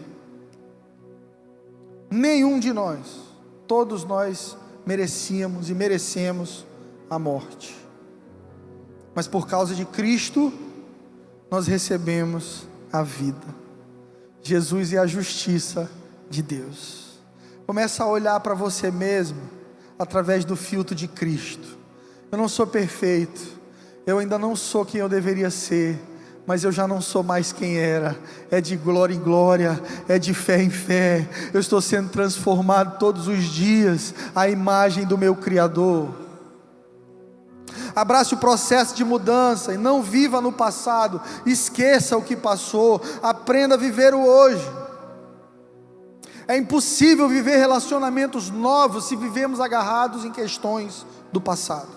Nenhum de nós, todos nós merecíamos e merecemos a morte. Mas por causa de Cristo, nós recebemos a vida. Jesus é a justiça de Deus. Começa a olhar para você mesmo através do filtro de Cristo. Eu não sou perfeito, eu ainda não sou quem eu deveria ser, mas eu já não sou mais quem era. É de glória em glória, é de fé em fé. Eu estou sendo transformado todos os dias à imagem do meu Criador. Abrace o processo de mudança e não viva no passado. Esqueça o que passou, aprenda a viver o hoje. É impossível viver relacionamentos novos se vivemos agarrados em questões do passado.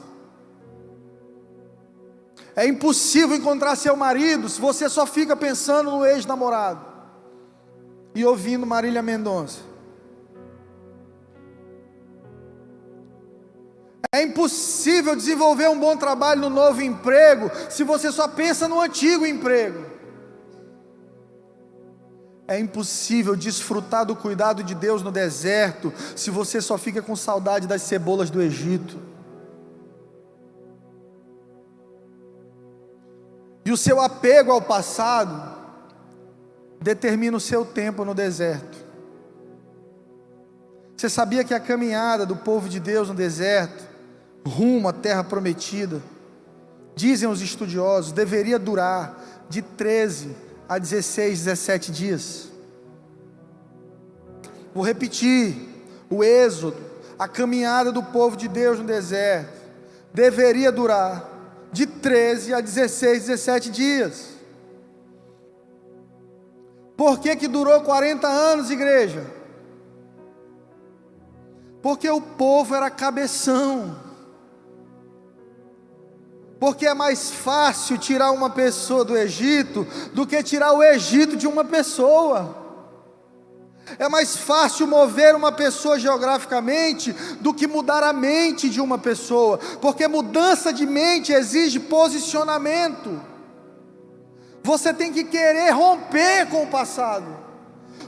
É impossível encontrar seu marido se você só fica pensando no ex-namorado e ouvindo Marília Mendonça. É impossível desenvolver um bom trabalho no novo emprego se você só pensa no antigo emprego. É impossível desfrutar do cuidado de Deus no deserto se você só fica com saudade das cebolas do Egito. E o seu apego ao passado determina o seu tempo no deserto. Você sabia que a caminhada do povo de Deus no deserto, rumo à terra prometida, dizem os estudiosos, deveria durar de 13 a 16, 17 dias. Vou repetir: o êxodo, a caminhada do povo de Deus no deserto, deveria durar de 13 a 16, 17 dias. Por que, que durou 40 anos, igreja? Porque o povo era cabeção. Porque é mais fácil tirar uma pessoa do Egito do que tirar o Egito de uma pessoa. É mais fácil mover uma pessoa geograficamente do que mudar a mente de uma pessoa, porque mudança de mente exige posicionamento. Você tem que querer romper com o passado.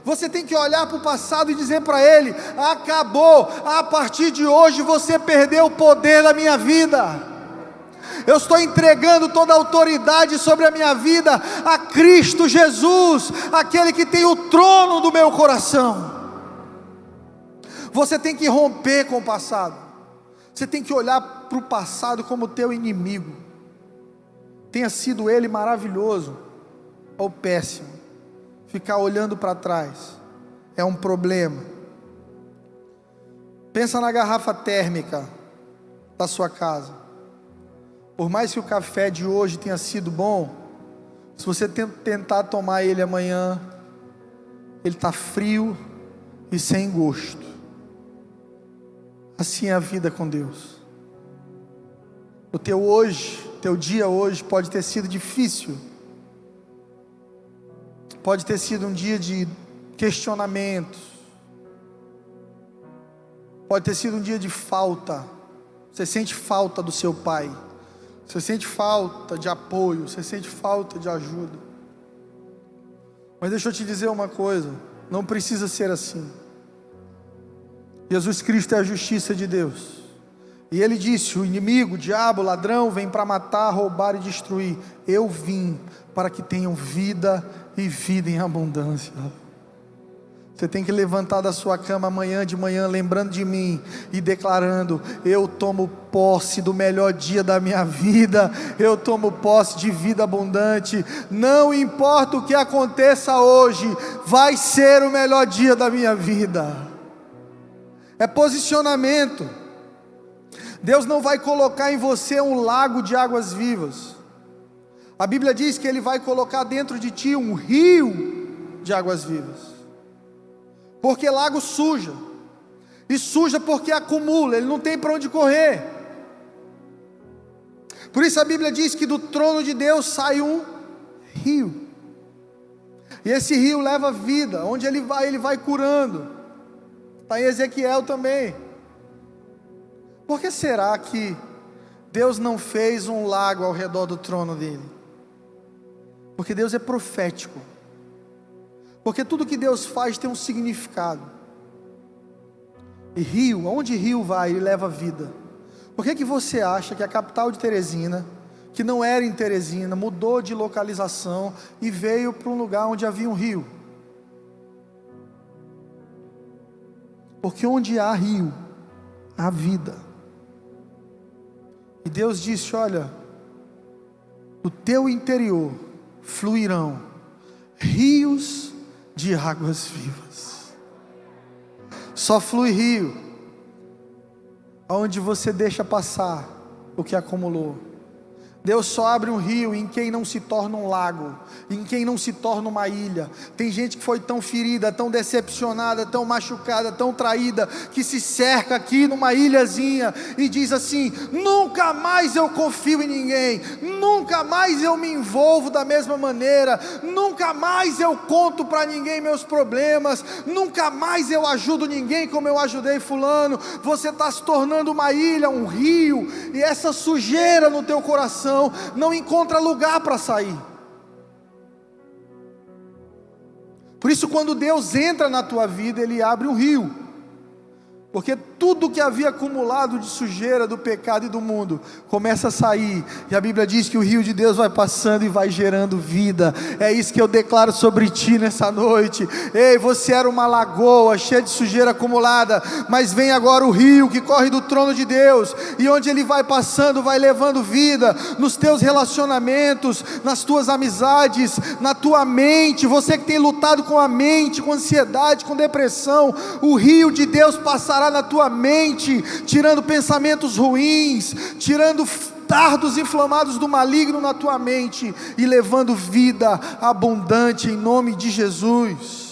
Você tem que olhar para o passado e dizer para ele: acabou, a partir de hoje você perdeu o poder da minha vida eu estou entregando toda a autoridade sobre a minha vida a Cristo Jesus, aquele que tem o trono do meu coração. Você tem que romper com o passado, você tem que olhar para o passado como teu inimigo, tenha sido ele maravilhoso ou péssimo, ficar olhando para trás é um problema. Pensa na garrafa térmica da sua casa. Por mais que o café de hoje tenha sido bom, se você tentar tomar ele amanhã, ele está frio e sem gosto. Assim é a vida com Deus. O teu hoje, teu dia hoje pode ter sido difícil. Pode ter sido um dia de questionamentos. Pode ter sido um dia de falta. Você sente falta do seu pai. Você sente falta de apoio, você sente falta de ajuda. Mas deixa eu te dizer uma coisa: não precisa ser assim. Jesus Cristo é a justiça de Deus. E ele disse: O inimigo, o diabo, o ladrão, vem para matar, roubar e destruir. Eu vim para que tenham vida e vida em abundância. Você tem que levantar da sua cama amanhã de manhã, lembrando de mim e declarando: Eu tomo posse do melhor dia da minha (laughs) vida, eu tomo posse de vida abundante. Não importa o que aconteça hoje, vai ser o melhor dia da minha vida. É posicionamento. Deus não vai colocar em você um lago de águas vivas. A Bíblia diz que Ele vai colocar dentro de ti um rio de águas vivas porque lago suja, e suja porque acumula, ele não tem para onde correr. Por isso a Bíblia diz que do trono de Deus sai um rio, e esse rio leva vida, onde ele vai, ele vai curando. Está em Ezequiel também. Por que será que Deus não fez um lago ao redor do trono dele? Porque Deus é profético. Porque tudo que Deus faz tem um significado. E rio, aonde rio vai, ele leva vida. Por que, que você acha que a capital de Teresina, que não era em Teresina, mudou de localização e veio para um lugar onde havia um rio? Porque onde há rio, há vida. E Deus disse: Olha, do teu interior fluirão rios de águas vivas. Só flui rio, onde você deixa passar o que acumulou. Deus só abre um rio em quem não se torna um lago, em quem não se torna uma ilha. Tem gente que foi tão ferida, tão decepcionada, tão machucada, tão traída, que se cerca aqui numa ilhazinha e diz assim: nunca mais eu confio em ninguém, nunca mais eu me envolvo da mesma maneira, nunca mais eu conto para ninguém meus problemas, nunca mais eu ajudo ninguém como eu ajudei Fulano. Você está se tornando uma ilha, um rio, e essa sujeira no teu coração coração não encontra lugar para sair. Por isso, quando Deus entra na tua vida, Ele abre um rio. Porque tudo que havia acumulado de sujeira do pecado e do mundo começa a sair, e a Bíblia diz que o rio de Deus vai passando e vai gerando vida. É isso que eu declaro sobre ti nessa noite. Ei, você era uma lagoa cheia de sujeira acumulada, mas vem agora o rio que corre do trono de Deus, e onde ele vai passando, vai levando vida nos teus relacionamentos, nas tuas amizades, na tua mente. Você que tem lutado com a mente, com ansiedade, com depressão, o rio de Deus passará na tua mente, tirando pensamentos ruins, tirando dardos inflamados do maligno na tua mente e levando vida abundante em nome de Jesus.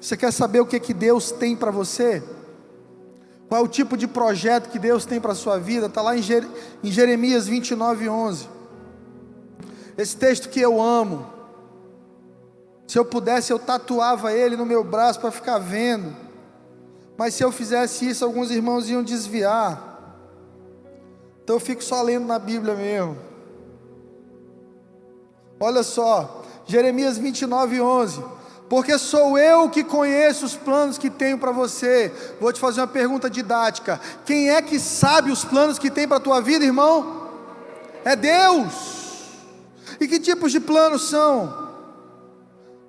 Você quer saber o que que Deus tem para você? Qual é o tipo de projeto que Deus tem para a sua vida? Está lá em Jeremias 29, 11. Esse texto que eu amo. Se eu pudesse, eu tatuava ele no meu braço para ficar vendo. Mas se eu fizesse isso, alguns irmãos iam desviar. Então eu fico só lendo na Bíblia mesmo. Olha só, Jeremias 29, 11. Porque sou eu que conheço os planos que tenho para você. Vou te fazer uma pergunta didática. Quem é que sabe os planos que tem para a tua vida, irmão? É Deus. E que tipos de planos são?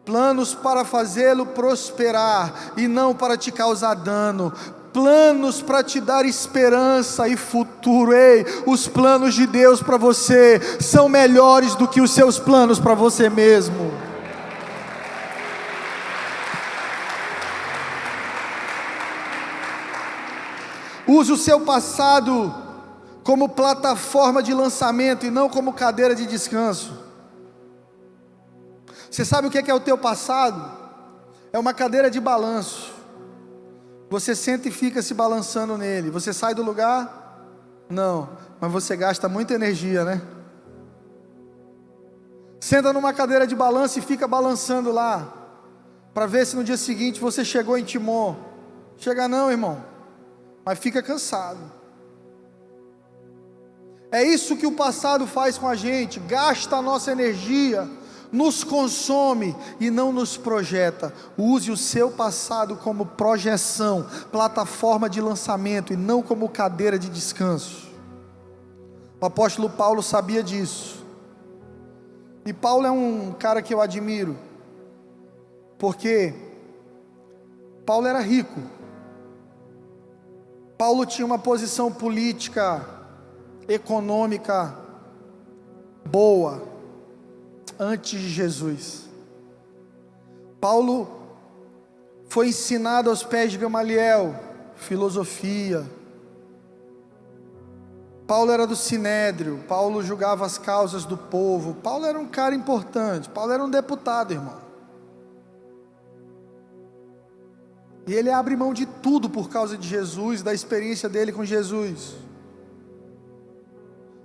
Planos para fazê-lo prosperar e não para te causar dano, planos para te dar esperança e futuro. Ei, os planos de Deus para você são melhores do que os seus planos para você mesmo. Use o seu passado como plataforma de lançamento e não como cadeira de descanso. Você sabe o que é, o teu passado? É uma cadeira de balanço. Você senta e fica se balançando nele. Você sai do lugar? Não, mas você gasta muita energia, né? Senta numa cadeira de balanço e fica balançando lá, para ver se no dia seguinte você chegou em Timon. Chega não, irmão, mas fica cansado. É isso que o passado faz com a gente, gasta a nossa energia nos consome e não nos projeta. Use o seu passado como projeção, plataforma de lançamento e não como cadeira de descanso. O apóstolo Paulo sabia disso. E Paulo é um cara que eu admiro, porque Paulo era rico. Paulo tinha uma posição política, econômica boa antes de Jesus. Paulo foi ensinado aos pés de Gamaliel filosofia. Paulo era do sinédrio, Paulo julgava as causas do povo. Paulo era um cara importante, Paulo era um deputado, irmão. E ele abre mão de tudo por causa de Jesus, da experiência dele com Jesus.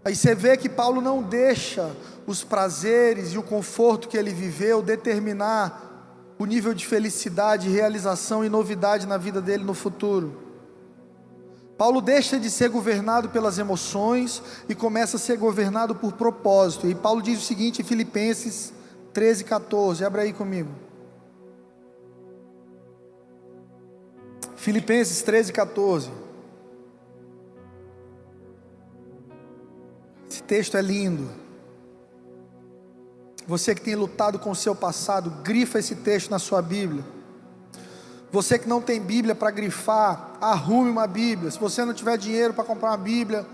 Aí você vê que Paulo não deixa os prazeres e o conforto que ele viveu determinar o nível de felicidade, realização e novidade na vida dele no futuro. Paulo deixa de ser governado pelas emoções e começa a ser governado por propósito. E Paulo diz o seguinte em Filipenses 13, 14. Abra aí comigo. Filipenses 13, 14. Esse texto é lindo. Você que tem lutado com o seu passado, grifa esse texto na sua Bíblia. Você que não tem Bíblia para grifar, arrume uma Bíblia. Se você não tiver dinheiro para comprar uma Bíblia,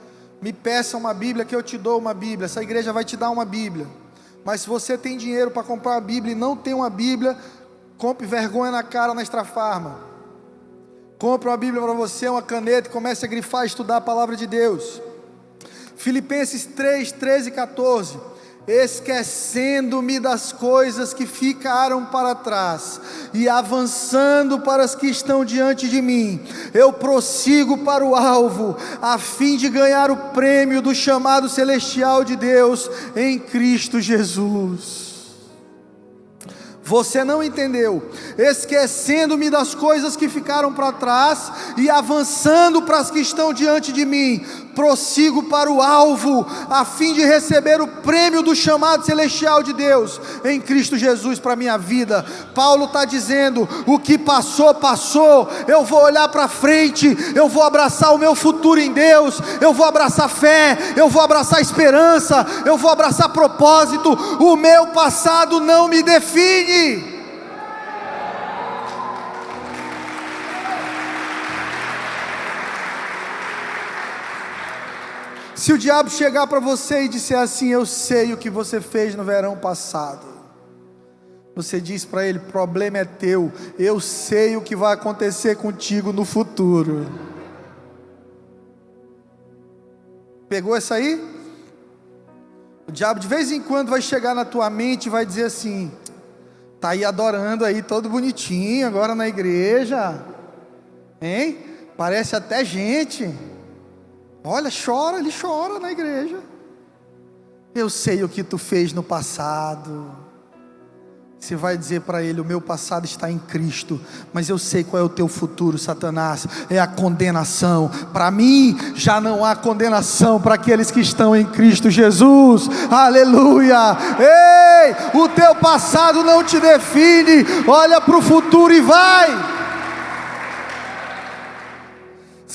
me peça uma Bíblia que eu te dou uma Bíblia. Essa igreja vai te dar uma Bíblia. Mas se você tem dinheiro para comprar uma Bíblia e não tem uma Bíblia, compre vergonha na cara na Extrafarma. Compre uma Bíblia para você, uma caneta e comece a grifar e estudar a palavra de Deus. Filipenses 3, 13 e 14 esquecendo-me das coisas que ficaram para trás e avançando para as que estão diante de mim, eu prossigo para o alvo, a fim de ganhar o prêmio do chamado celestial de Deus em Cristo Jesus. Você não entendeu. Esquecendo-me das coisas que ficaram para trás e avançando para as que estão diante de mim, prossigo para o alvo, a fim de receber o prêmio do chamado celestial de Deus em Cristo Jesus para a minha vida. Paulo está dizendo: o que passou, passou, eu vou olhar para frente, eu vou abraçar o meu futuro em Deus, eu vou abraçar fé, eu vou abraçar esperança, eu vou abraçar propósito. O meu passado não me define. Se o diabo chegar para você e disser assim: Eu sei o que você fez no verão passado. Você diz para ele: Problema é teu. Eu sei o que vai acontecer contigo no futuro. Pegou essa aí? O diabo de vez em quando vai chegar na tua mente e vai dizer assim: Tá aí adorando aí todo bonitinho agora na igreja. Hein? Parece até gente. Olha, chora, ele chora na igreja. Eu sei o que tu fez no passado. Você vai dizer para ele: O meu passado está em Cristo, mas eu sei qual é o teu futuro, Satanás. É a condenação. Para mim, já não há condenação para aqueles que estão em Cristo Jesus. Aleluia! Ei, o teu passado não te define. Olha para o futuro e vai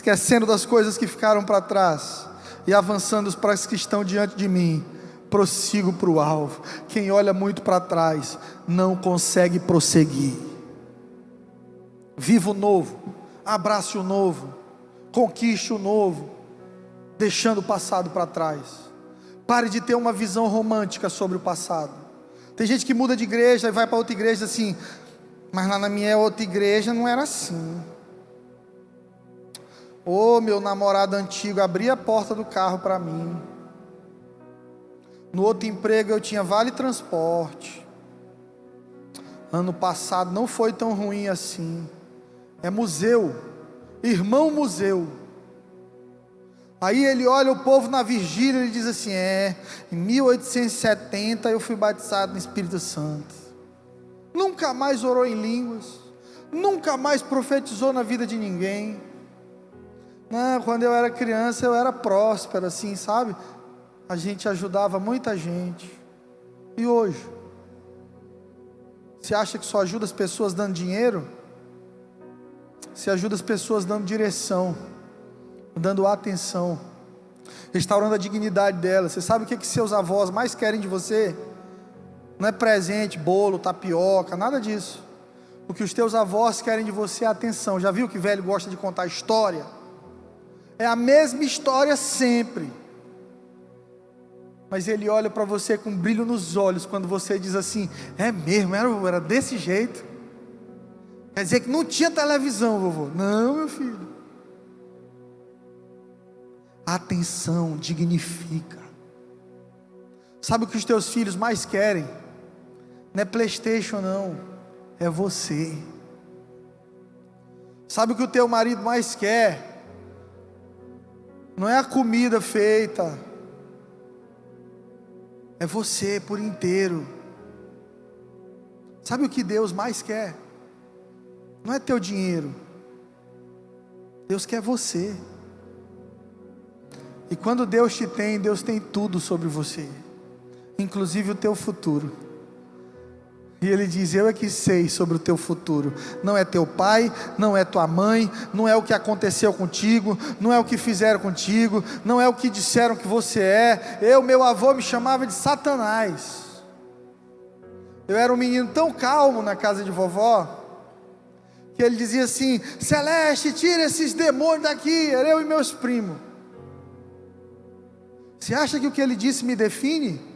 esquecendo das coisas que ficaram para trás e avançando para as que estão diante de mim, prossigo para o alvo. Quem olha muito para trás não consegue prosseguir. Viva o novo, abrace o novo, conquiste o novo, deixando o passado para trás. Pare de ter uma visão romântica sobre o passado. Tem gente que muda de igreja e vai para outra igreja assim, mas lá na minha outra igreja não era assim. Ô oh, meu namorado antigo, abria a porta do carro para mim. No outro emprego eu tinha vale transporte. Ano passado não foi tão ruim assim. É museu, irmão museu. Aí ele olha o povo na vigília e diz assim: É, em 1870 eu fui batizado no Espírito Santo. Nunca mais orou em línguas, nunca mais profetizou na vida de ninguém não, quando eu era criança eu era próspero, assim, sabe? A gente ajudava muita gente. E hoje? Você acha que só ajuda as pessoas dando dinheiro? Você ajuda as pessoas dando direção, dando atenção, restaurando a dignidade delas. Você sabe o que, que seus avós mais querem de você? Não é presente, bolo, tapioca, nada disso. O que os teus avós querem de você é atenção. Já viu que velho gosta de contar história? É a mesma história sempre. Mas ele olha para você com brilho nos olhos quando você diz assim: É mesmo, era, era desse jeito. Quer dizer que não tinha televisão, vovô. Não, meu filho. Atenção dignifica. Sabe o que os teus filhos mais querem? Não é PlayStation, não. É você. Sabe o que o teu marido mais quer? Não é a comida feita. É você por inteiro. Sabe o que Deus mais quer? Não é teu dinheiro. Deus quer você. E quando Deus te tem, Deus tem tudo sobre você, inclusive o teu futuro. E ele diz: Eu é que sei sobre o teu futuro. Não é teu pai, não é tua mãe, não é o que aconteceu contigo, não é o que fizeram contigo, não é o que disseram que você é. Eu, meu avô me chamava de Satanás. Eu era um menino tão calmo na casa de vovó, que ele dizia assim: Celeste, tira esses demônios daqui. Era eu e meus primos. Você acha que o que ele disse me define?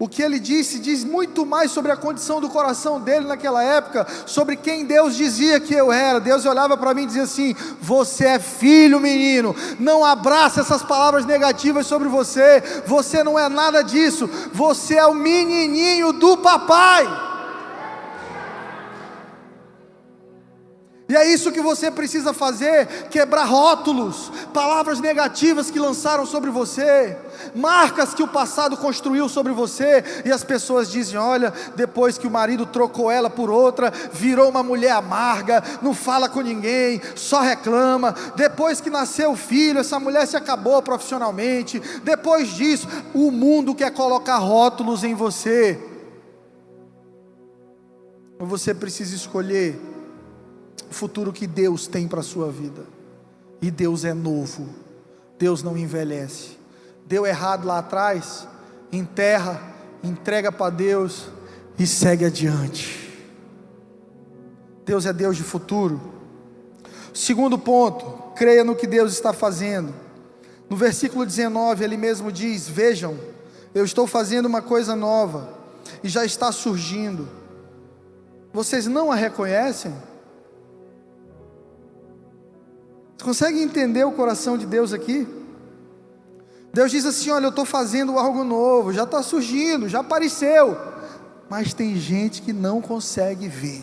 O que ele disse diz muito mais sobre a condição do coração dele naquela época, sobre quem Deus dizia que eu era. Deus olhava para mim e dizia assim: Você é filho, menino, não abraça essas palavras negativas sobre você, você não é nada disso, você é o menininho do papai. E é isso que você precisa fazer: quebrar rótulos, palavras negativas que lançaram sobre você, marcas que o passado construiu sobre você, e as pessoas dizem: olha, depois que o marido trocou ela por outra, virou uma mulher amarga, não fala com ninguém, só reclama. Depois que nasceu o filho, essa mulher se acabou profissionalmente. Depois disso, o mundo quer colocar rótulos em você. Você precisa escolher o futuro que Deus tem para a sua vida. E Deus é novo, Deus não envelhece. Deu errado lá atrás, enterra, entrega para Deus e segue adiante. Deus é Deus de futuro. Segundo ponto, creia no que Deus está fazendo. No versículo 19, ele mesmo diz: Vejam, eu estou fazendo uma coisa nova e já está surgindo. Vocês não a reconhecem? Você consegue entender o coração de Deus aqui? Deus diz assim: Olha, eu estou fazendo algo novo, já está surgindo, já apareceu, mas tem gente que não consegue ver.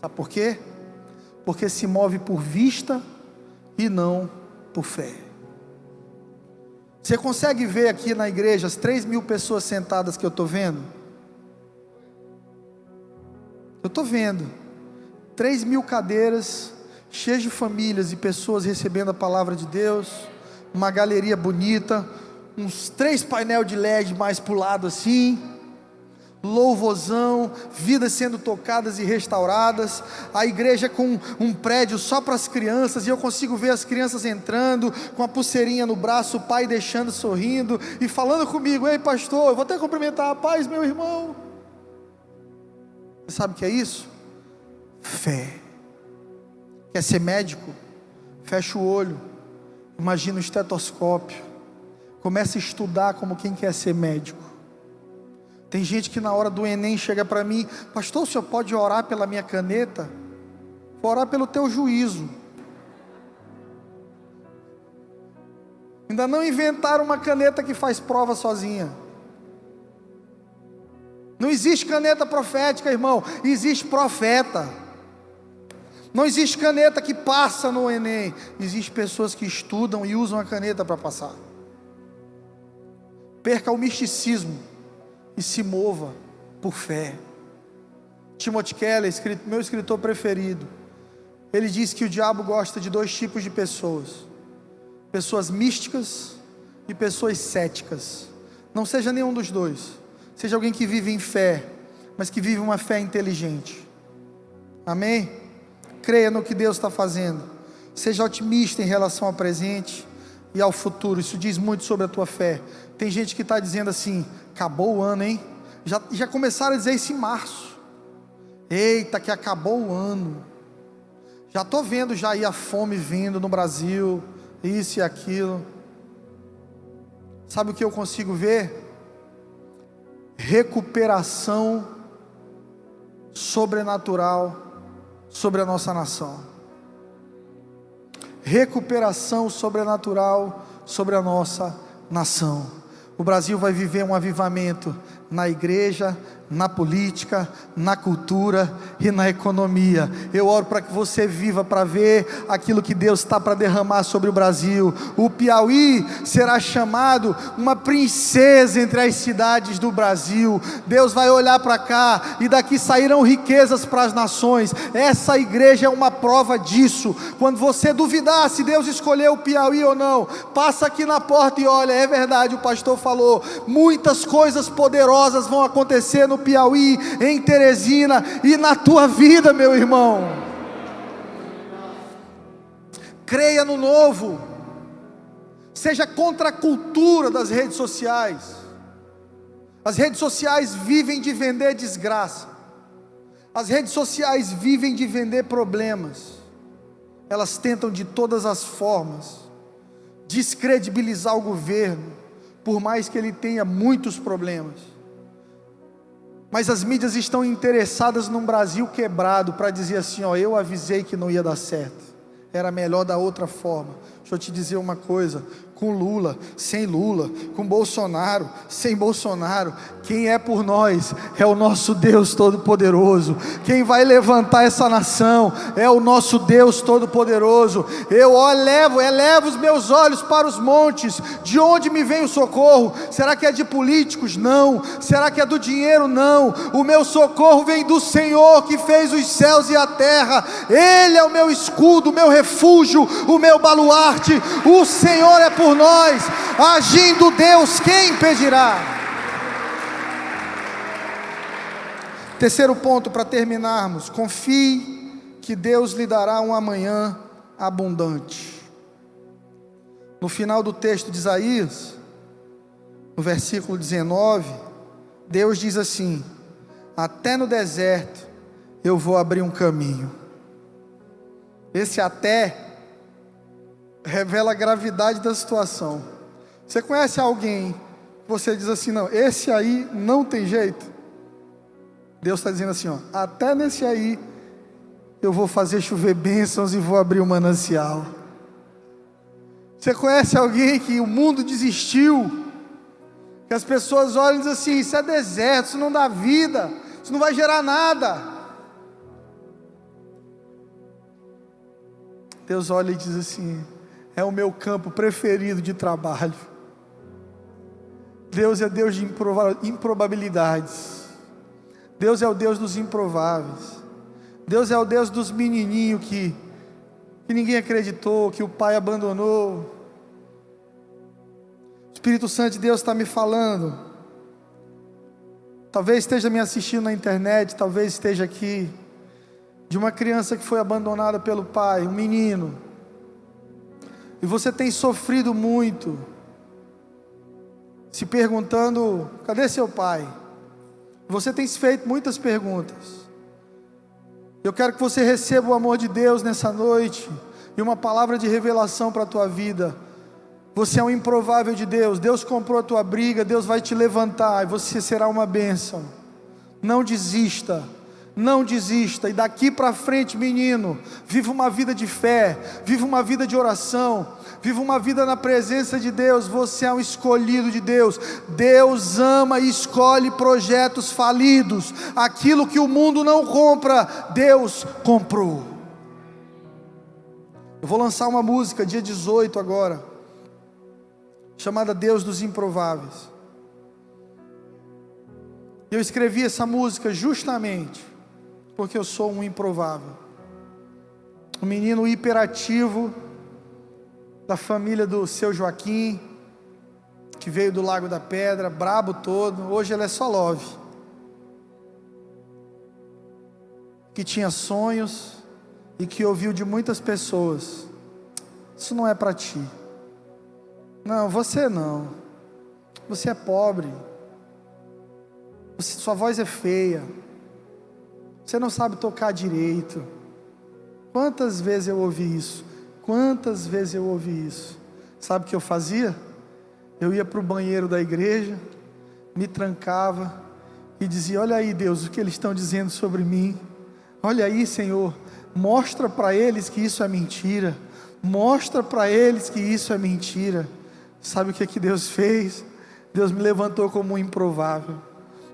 Sabe por quê? Porque se move por vista e não por fé. Você consegue ver aqui na igreja as três mil pessoas sentadas que eu estou vendo? Eu estou vendo. Três mil cadeiras, cheio de famílias e pessoas recebendo a palavra de Deus, uma galeria bonita, uns três painel de LED mais para o lado assim, louvozão, vidas sendo tocadas e restauradas, a igreja com um prédio só para as crianças, e eu consigo ver as crianças entrando, com a pulseirinha no braço, o pai deixando sorrindo e falando comigo: Ei, pastor, eu vou até cumprimentar a paz, meu irmão. Você sabe o que é isso? Fé. Quer ser médico? Fecha o olho, imagina o estetoscópio, começa a estudar como quem quer ser médico. Tem gente que na hora do Enem chega para mim, pastor, o senhor pode orar pela minha caneta? Vou orar pelo teu juízo. Ainda não inventaram uma caneta que faz prova sozinha. Não existe caneta profética, irmão, existe profeta. Não existe caneta que passa no Enem. Existem pessoas que estudam e usam a caneta para passar. Perca o misticismo e se mova por fé. Timothy Keller, meu escritor preferido, ele diz que o diabo gosta de dois tipos de pessoas: pessoas místicas e pessoas céticas. Não seja nenhum dos dois. Seja alguém que vive em fé, mas que vive uma fé inteligente. Amém? Creia no que Deus está fazendo, seja otimista em relação ao presente e ao futuro, isso diz muito sobre a tua fé. Tem gente que está dizendo assim: acabou o ano, hein? Já, já começaram a dizer isso em março. Eita, que acabou o ano. Já estou vendo já aí a fome vindo no Brasil, isso e aquilo. Sabe o que eu consigo ver? Recuperação sobrenatural sobre a nossa nação. Recuperação sobrenatural sobre a nossa nação. O Brasil vai viver um avivamento na igreja, na política, na cultura e na economia. Eu oro para que você viva para ver aquilo que Deus está para derramar sobre o Brasil. O Piauí será chamado uma princesa entre as cidades do Brasil. Deus vai olhar para cá e daqui sairão riquezas para as nações. Essa igreja é uma prova disso. Quando você duvidar se Deus escolheu o Piauí ou não, passa aqui na porta e olha, é verdade, o pastor falou, muitas coisas poderosas vão acontecer no no Piauí, em Teresina e na tua vida, meu irmão. Creia no novo, seja contra a cultura das redes sociais. As redes sociais vivem de vender desgraça, as redes sociais vivem de vender problemas, elas tentam de todas as formas descredibilizar o governo, por mais que ele tenha muitos problemas. Mas as mídias estão interessadas num Brasil quebrado para dizer assim: ó, eu avisei que não ia dar certo, era melhor da outra forma. Deixa eu te dizer uma coisa: com Lula, sem Lula, com Bolsonaro, sem Bolsonaro. Quem é por nós é o nosso Deus Todo-Poderoso. Quem vai levantar essa nação é o nosso Deus Todo-Poderoso. Eu elevo, elevo os meus olhos para os montes. De onde me vem o socorro? Será que é de políticos? Não. Será que é do dinheiro? Não. O meu socorro vem do Senhor que fez os céus e a terra. Ele é o meu escudo, o meu refúgio, o meu baluarte. O Senhor é por nós, agindo Deus, quem impedirá? Terceiro ponto para terminarmos: confie que Deus lhe dará um amanhã abundante. No final do texto de Isaías, no versículo 19, Deus diz assim: Até no deserto eu vou abrir um caminho. Esse até revela a gravidade da situação. Você conhece alguém você diz assim, não, esse aí não tem jeito? Deus está dizendo assim, ó, até nesse aí eu vou fazer chover bênçãos e vou abrir o um manancial. Você conhece alguém que o mundo desistiu? Que as pessoas olham e dizem assim: isso é deserto, isso não dá vida, isso não vai gerar nada. Deus olha e diz assim: é o meu campo preferido de trabalho. Deus é Deus de improbabilidades. Deus é o Deus dos improváveis. Deus é o Deus dos menininhos que, que ninguém acreditou, que o pai abandonou. O Espírito Santo de Deus está me falando. Talvez esteja me assistindo na internet, talvez esteja aqui. De uma criança que foi abandonada pelo pai, um menino e você tem sofrido muito, se perguntando: cadê seu pai? Você tem se feito muitas perguntas. Eu quero que você receba o amor de Deus nessa noite e uma palavra de revelação para a tua vida. Você é um improvável de Deus. Deus comprou a tua briga, Deus vai te levantar e você será uma bênção. Não desista. Não desista, e daqui para frente, menino, viva uma vida de fé, viva uma vida de oração, viva uma vida na presença de Deus. Você é um escolhido de Deus. Deus ama e escolhe projetos falidos. Aquilo que o mundo não compra, Deus comprou. Eu vou lançar uma música dia 18 agora, chamada Deus dos Improváveis. Eu escrevi essa música justamente porque eu sou um improvável. Um menino hiperativo da família do seu Joaquim, que veio do Lago da Pedra, brabo todo. Hoje ele é só love. Que tinha sonhos e que ouviu de muitas pessoas: Isso não é para ti. Não, você não. Você é pobre. Você, sua voz é feia. Você não sabe tocar direito. Quantas vezes eu ouvi isso? Quantas vezes eu ouvi isso? Sabe o que eu fazia? Eu ia para o banheiro da igreja, me trancava e dizia: Olha aí, Deus, o que eles estão dizendo sobre mim. Olha aí, Senhor, mostra para eles que isso é mentira. Mostra para eles que isso é mentira. Sabe o que, que Deus fez? Deus me levantou como um improvável.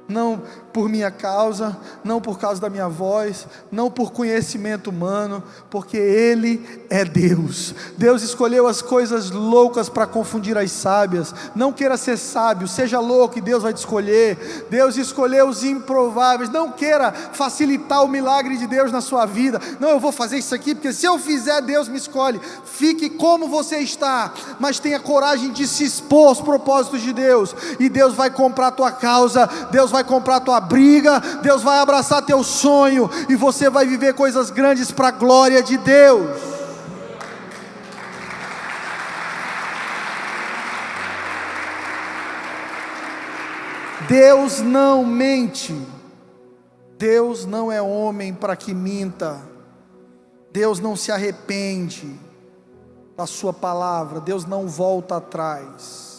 Não por minha causa, não por causa da minha voz, não por conhecimento humano, porque Ele é Deus. Deus escolheu as coisas loucas para confundir as sábias. Não queira ser sábio, seja louco e Deus vai te escolher. Deus escolheu os improváveis. Não queira facilitar o milagre de Deus na sua vida. Não, eu vou fazer isso aqui, porque se eu fizer, Deus me escolhe. Fique como você está, mas tenha coragem de se expor aos propósitos de Deus, e Deus vai comprar a tua causa, Deus vai comprar tua briga, Deus vai abraçar teu sonho e você vai viver coisas grandes para a glória de Deus. Deus não mente, Deus não é homem para que minta, Deus não se arrepende da Sua palavra, Deus não volta atrás.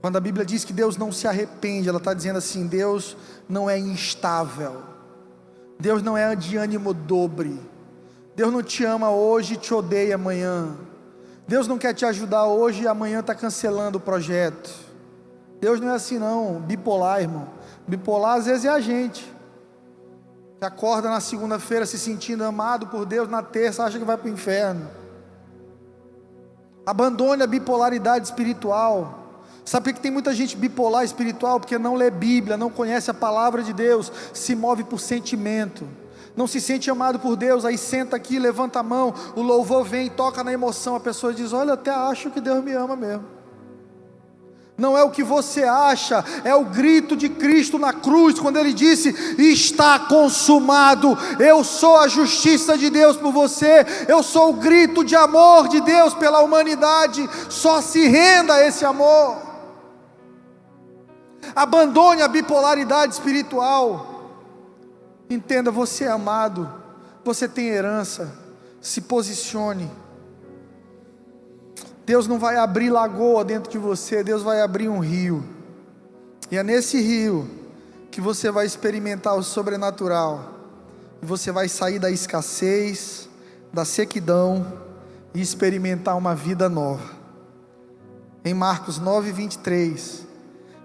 Quando a Bíblia diz que Deus não se arrepende, ela está dizendo assim: Deus não é instável, Deus não é de ânimo dobre, Deus não te ama hoje e te odeia amanhã, Deus não quer te ajudar hoje e amanhã está cancelando o projeto. Deus não é assim, não, bipolar, irmão. Bipolar às vezes é a gente, que acorda na segunda-feira se sentindo amado por Deus, na terça acha que vai para o inferno. Abandone a bipolaridade espiritual. Sabe por que tem muita gente bipolar espiritual? Porque não lê Bíblia, não conhece a palavra de Deus, se move por sentimento, não se sente amado por Deus, aí senta aqui, levanta a mão, o louvor vem, toca na emoção, a pessoa diz: Olha, até acho que Deus me ama mesmo. Não é o que você acha, é o grito de Cristo na cruz, quando ele disse: Está consumado, eu sou a justiça de Deus por você, eu sou o grito de amor de Deus pela humanidade, só se renda a esse amor abandone a bipolaridade espiritual. Entenda, você é amado, você tem herança, se posicione. Deus não vai abrir lagoa dentro de você, Deus vai abrir um rio. E é nesse rio que você vai experimentar o sobrenatural. Você vai sair da escassez, da sequidão e experimentar uma vida nova. Em Marcos 9, 23,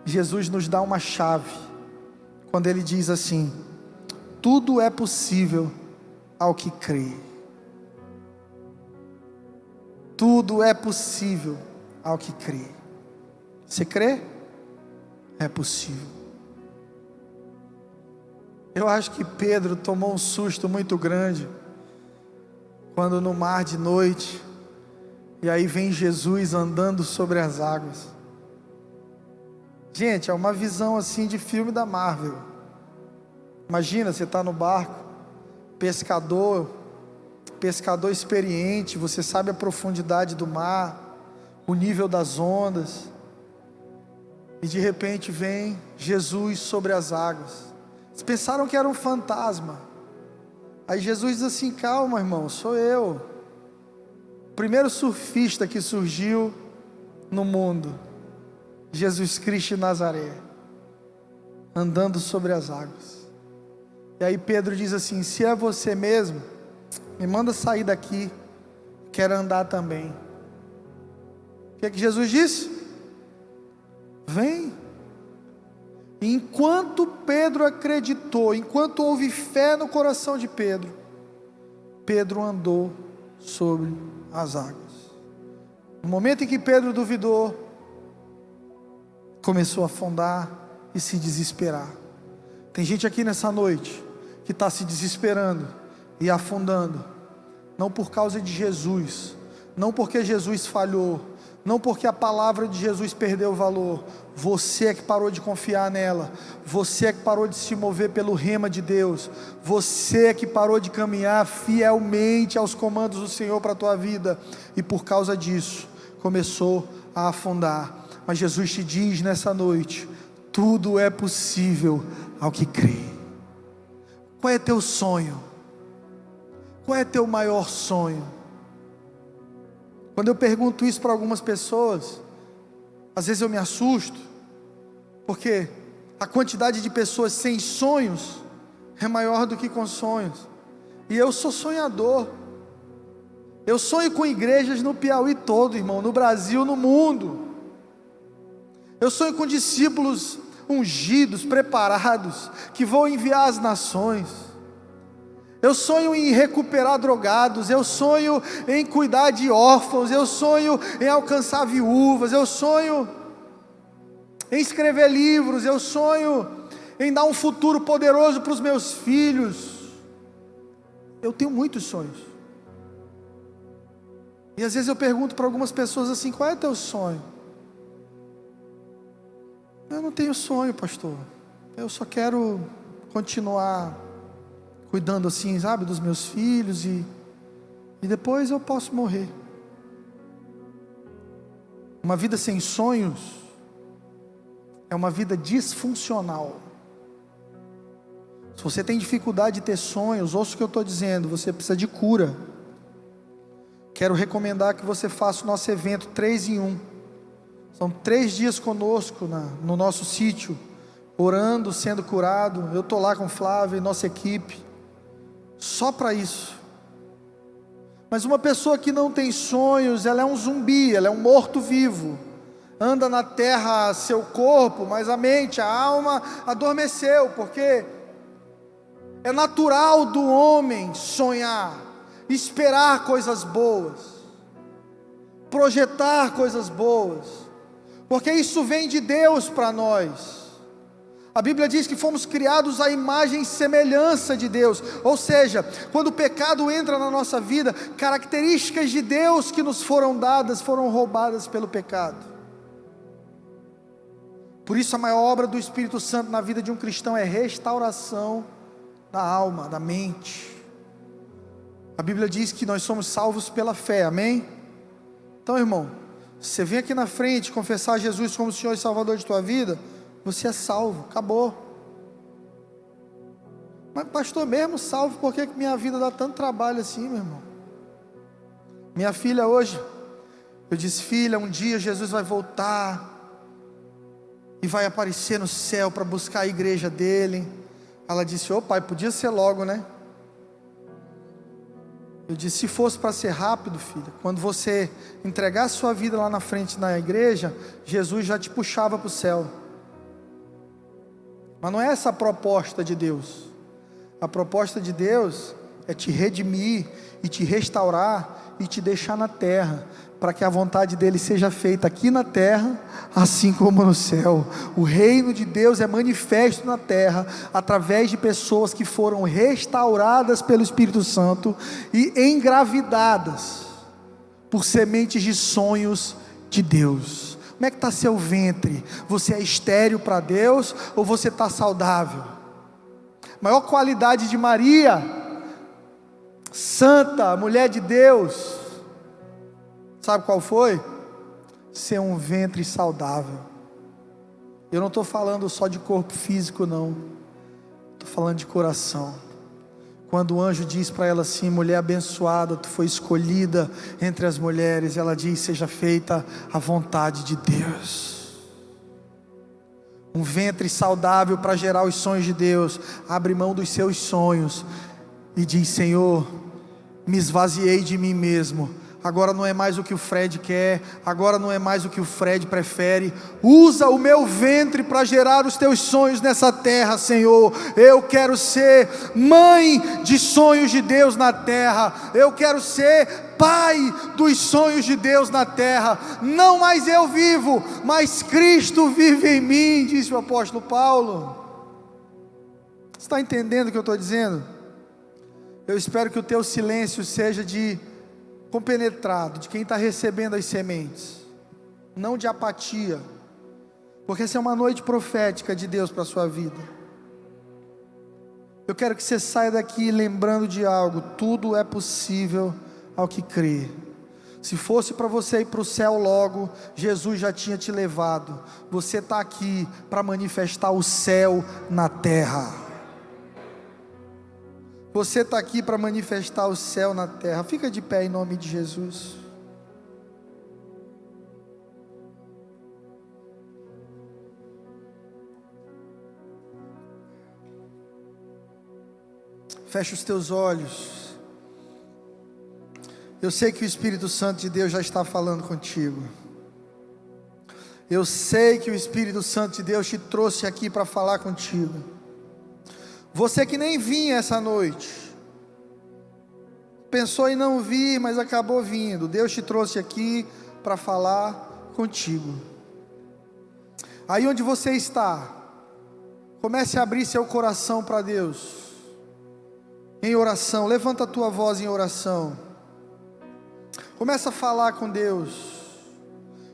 Jesus nos dá uma chave, quando ele diz assim: tudo é possível ao que crê. Tudo é possível ao que crê. Você crê? É possível. Eu acho que Pedro tomou um susto muito grande quando no mar de noite, e aí vem Jesus andando sobre as águas. Gente, é uma visão assim de filme da Marvel. Imagina, você está no barco, pescador, pescador experiente, você sabe a profundidade do mar, o nível das ondas, e de repente vem Jesus sobre as águas. Eles pensaram que era um fantasma. Aí Jesus diz assim: calma, irmão, sou eu. O primeiro surfista que surgiu no mundo. Jesus Cristo de Nazaré, andando sobre as águas. E aí Pedro diz assim: Se é você mesmo, me manda sair daqui, quero andar também. O que, é que Jesus disse? Vem. Enquanto Pedro acreditou, enquanto houve fé no coração de Pedro, Pedro andou sobre as águas. No momento em que Pedro duvidou, começou a afundar e se desesperar. Tem gente aqui nessa noite que está se desesperando e afundando, não por causa de Jesus, não porque Jesus falhou, não porque a palavra de Jesus perdeu valor, você é que parou de confiar nela, você é que parou de se mover pelo rema de Deus, você é que parou de caminhar fielmente aos comandos do Senhor para a tua vida, e por causa disso começou a afundar. Mas Jesus te diz nessa noite: tudo é possível ao que crê. Qual é teu sonho? Qual é teu maior sonho? Quando eu pergunto isso para algumas pessoas, às vezes eu me assusto, porque a quantidade de pessoas sem sonhos é maior do que com sonhos. E eu sou sonhador. Eu sonho com igrejas no Piauí todo, irmão, no Brasil, no mundo. Eu sonho com discípulos ungidos, preparados, que vou enviar às nações. Eu sonho em recuperar drogados, eu sonho em cuidar de órfãos, eu sonho em alcançar viúvas, eu sonho em escrever livros, eu sonho em dar um futuro poderoso para os meus filhos. Eu tenho muitos sonhos. E às vezes eu pergunto para algumas pessoas assim: qual é o teu sonho? Eu não tenho sonho, pastor. Eu só quero continuar cuidando assim, sabe, dos meus filhos e, e depois eu posso morrer. Uma vida sem sonhos é uma vida disfuncional. Se você tem dificuldade de ter sonhos, ouça o que eu estou dizendo, você precisa de cura. Quero recomendar que você faça o nosso evento 3 em 1. São três dias conosco na, no nosso sítio, orando, sendo curado. Eu estou lá com o Flávio e nossa equipe só para isso. Mas uma pessoa que não tem sonhos, ela é um zumbi, ela é um morto-vivo. Anda na terra seu corpo, mas a mente, a alma adormeceu, porque é natural do homem sonhar, esperar coisas boas, projetar coisas boas, porque isso vem de Deus para nós. A Bíblia diz que fomos criados à imagem e semelhança de Deus, ou seja, quando o pecado entra na nossa vida, características de Deus que nos foram dadas foram roubadas pelo pecado. Por isso, a maior obra do Espírito Santo na vida de um cristão é restauração da alma, da mente. A Bíblia diz que nós somos salvos pela fé, amém? Então, irmão, você vem aqui na frente confessar Jesus como Senhor e Salvador de tua vida você é salvo, acabou. Mas, pastor, mesmo salvo, por que minha vida dá tanto trabalho assim, meu irmão? Minha filha hoje, eu disse, filha, um dia Jesus vai voltar e vai aparecer no céu para buscar a igreja dele. Ela disse, ô oh, pai, podia ser logo, né? Eu disse, se fosse para ser rápido, filha, quando você entregar a sua vida lá na frente na igreja, Jesus já te puxava para o céu. Mas não é essa a proposta de Deus. A proposta de Deus é te redimir e te restaurar e te deixar na terra, para que a vontade dele seja feita aqui na terra, assim como no céu. O reino de Deus é manifesto na terra através de pessoas que foram restauradas pelo Espírito Santo e engravidadas por sementes de sonhos de Deus. Como é que está seu ventre? Você é estéreo para Deus ou você está saudável? Maior qualidade de Maria, santa, mulher de Deus, sabe qual foi? Ser um ventre saudável. Eu não estou falando só de corpo físico, não, estou falando de coração. Quando o anjo diz para ela assim: mulher abençoada, tu foi escolhida entre as mulheres, ela diz: seja feita a vontade de Deus. Um ventre saudável para gerar os sonhos de Deus, abre mão dos seus sonhos e diz: Senhor, me esvaziei de mim mesmo agora não é mais o que o Fred quer, agora não é mais o que o Fred prefere. Usa o meu ventre para gerar os teus sonhos nessa terra, Senhor. Eu quero ser mãe de sonhos de Deus na terra. Eu quero ser pai dos sonhos de Deus na terra. Não mais eu vivo, mas Cristo vive em mim, disse o apóstolo Paulo. Está entendendo o que eu estou dizendo? Eu espero que o teu silêncio seja de compenetrado de quem está recebendo as sementes, não de apatia, porque essa é uma noite profética de Deus para a sua vida. Eu quero que você saia daqui lembrando de algo: tudo é possível ao que crê. Se fosse para você ir para o céu logo, Jesus já tinha te levado. Você está aqui para manifestar o céu na terra. Você está aqui para manifestar o céu na terra. Fica de pé em nome de Jesus. Feche os teus olhos. Eu sei que o Espírito Santo de Deus já está falando contigo. Eu sei que o Espírito Santo de Deus te trouxe aqui para falar contigo. Você que nem vinha essa noite, pensou em não vir, mas acabou vindo. Deus te trouxe aqui para falar contigo. Aí onde você está, comece a abrir seu coração para Deus. Em oração, levanta a tua voz em oração. Começa a falar com Deus.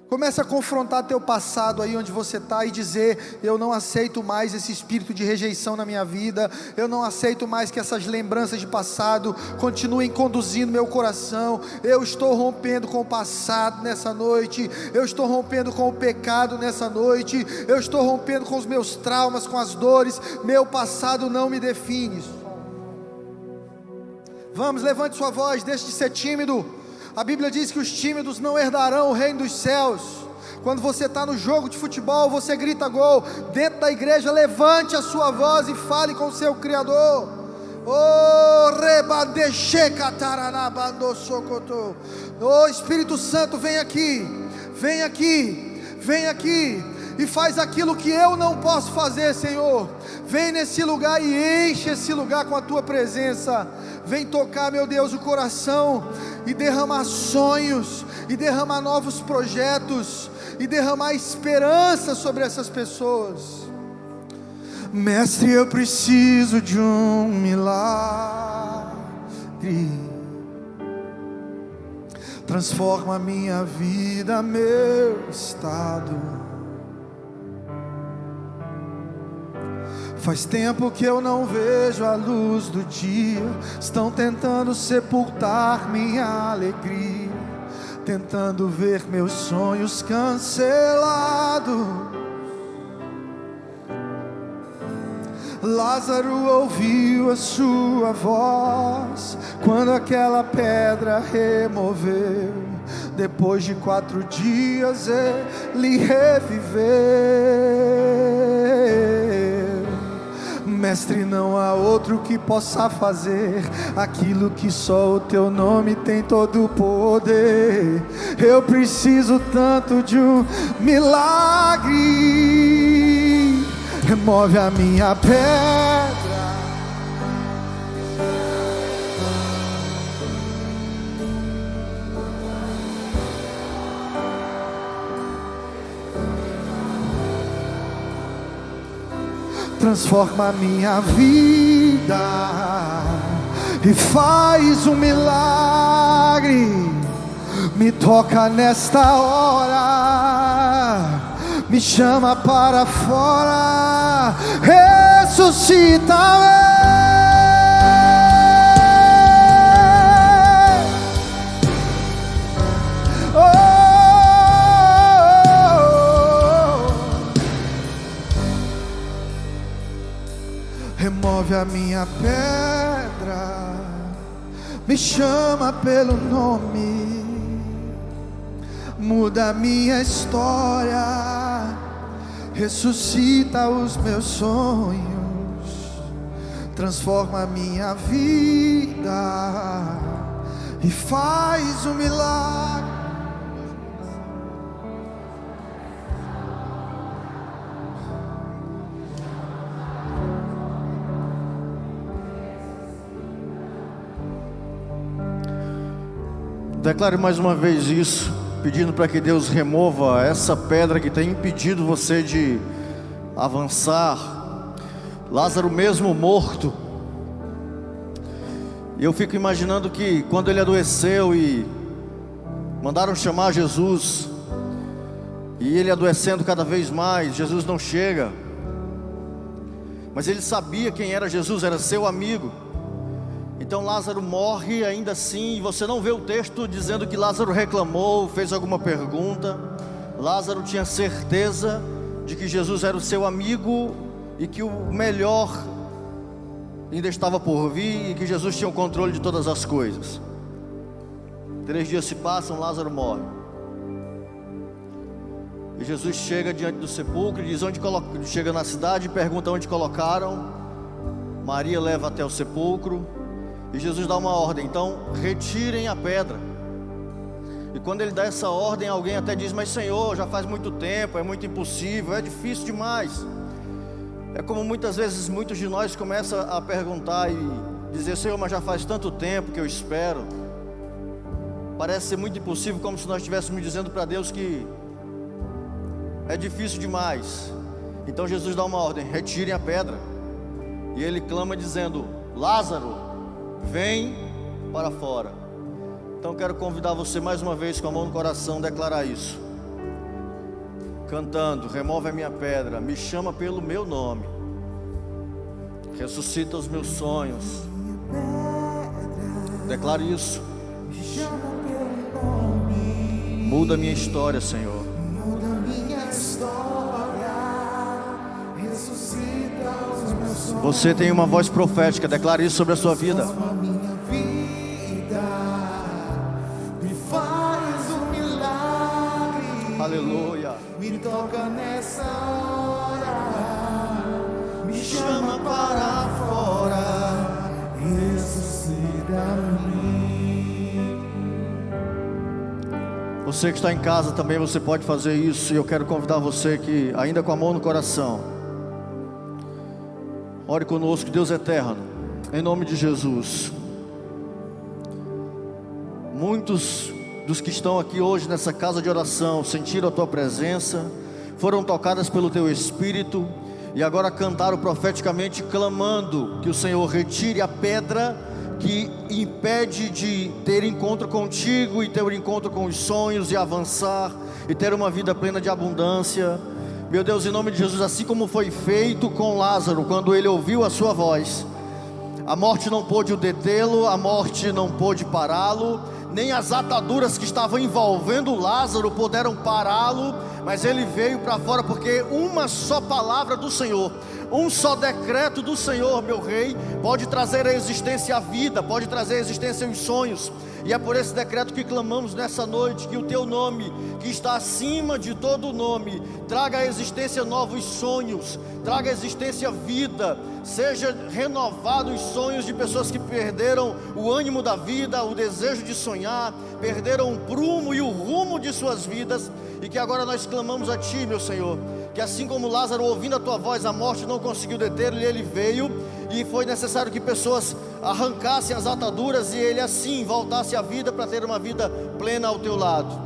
Comece a confrontar teu passado aí onde você está e dizer: Eu não aceito mais esse espírito de rejeição na minha vida, eu não aceito mais que essas lembranças de passado continuem conduzindo meu coração. Eu estou rompendo com o passado nessa noite, eu estou rompendo com o pecado nessa noite, eu estou rompendo com os meus traumas, com as dores. Meu passado não me define. Vamos, levante sua voz, deixe de ser tímido. A Bíblia diz que os tímidos não herdarão o reino dos céus. Quando você está no jogo de futebol, você grita gol. Dentro da igreja, levante a sua voz e fale com o seu Criador. Oh, Espírito Santo, vem aqui, vem aqui, vem aqui e faz aquilo que eu não posso fazer, Senhor. Vem nesse lugar e enche esse lugar com a tua presença. Vem tocar, meu Deus, o coração e derramar sonhos, e derramar novos projetos, e derramar esperança sobre essas pessoas. Mestre, eu preciso de um milagre. Transforma minha vida, meu estado Faz tempo que eu não vejo a luz do dia. Estão tentando sepultar minha alegria, tentando ver meus sonhos cancelados. Lázaro ouviu a sua voz quando aquela pedra removeu. Depois de quatro dias ele reviveu. Mestre, não há outro que possa fazer aquilo que só o teu nome tem todo o poder. Eu preciso tanto de um milagre. Remove a minha pedra transforma a minha vida e faz um milagre. Me toca nesta hora, me chama para fora, ressuscita-me. Remove a minha pedra, me chama pelo nome, muda a minha história, ressuscita os meus sonhos, transforma a minha vida. E faz um milagre.
Declare mais uma vez isso, pedindo para que Deus remova essa pedra que tem impedido você de avançar. Lázaro, mesmo morto, eu fico imaginando que quando ele adoeceu e mandaram chamar Jesus, e ele adoecendo cada vez mais, Jesus não chega, mas ele sabia quem era Jesus, era seu amigo. Então Lázaro morre ainda assim, e você não vê o texto dizendo que Lázaro reclamou, fez alguma pergunta. Lázaro tinha certeza de que Jesus era o seu amigo e que o melhor ainda estava por vir e que Jesus tinha o controle de todas as coisas. Três dias se passam, Lázaro morre. E Jesus chega diante do sepulcro e diz onde coloca, chega na cidade e pergunta onde colocaram. Maria leva até o sepulcro. E Jesus dá uma ordem: então retirem a pedra. E quando ele dá essa ordem, alguém até diz: Mas Senhor, já faz muito tempo, é muito impossível, é difícil demais. É como muitas vezes muitos de nós começam a perguntar e dizer: Senhor, mas já faz tanto tempo que eu espero. Parece ser muito impossível, como se nós estivéssemos dizendo para Deus que é difícil demais. Então Jesus dá uma ordem: retirem a pedra. E ele clama dizendo: Lázaro, vem para fora. Então quero convidar você mais uma vez com a mão no coração declarar isso. Cantando, remove a minha pedra, me chama pelo meu nome. Ressuscita os meus sonhos. Declare isso. Muda a minha história, Senhor. Você tem uma voz profética, declare isso sobre a sua vida. Aleluia.
me toca nessa hora, me chama para fora, ressuscita-me.
Você que está em casa também, você pode fazer isso. E eu quero convidar você que, ainda com a mão no coração, ore conosco, Deus eterno, em nome de Jesus. Muitos dos que estão aqui hoje nessa casa de oração sentiram a tua presença, foram tocadas pelo teu espírito e agora cantaram profeticamente, clamando que o Senhor retire a pedra que impede de ter encontro contigo e ter um encontro com os sonhos e avançar e ter uma vida plena de abundância. Meu Deus, em nome de Jesus, assim como foi feito com Lázaro, quando ele ouviu a sua voz, a morte não pôde o detê-lo, a morte não pôde pará-lo, nem as ataduras que estavam envolvendo Lázaro puderam pará-lo, mas ele veio para fora porque uma só palavra do Senhor, um só decreto do Senhor, meu rei, pode trazer a existência a vida, pode trazer a existência os sonhos. E é por esse decreto que clamamos nessa noite que o teu nome, que está acima de todo nome, traga à existência novos sonhos, traga à existência vida, seja renovado os sonhos de pessoas que perderam o ânimo da vida, o desejo de sonhar, perderam o prumo e o rumo de suas vidas, e que agora nós clamamos a Ti, meu Senhor, que assim como Lázaro, ouvindo a Tua voz, a morte não conseguiu deter, e ele veio, e foi necessário que pessoas arrancassem as ataduras e ele assim voltasse à vida para ter uma vida plena ao Teu lado.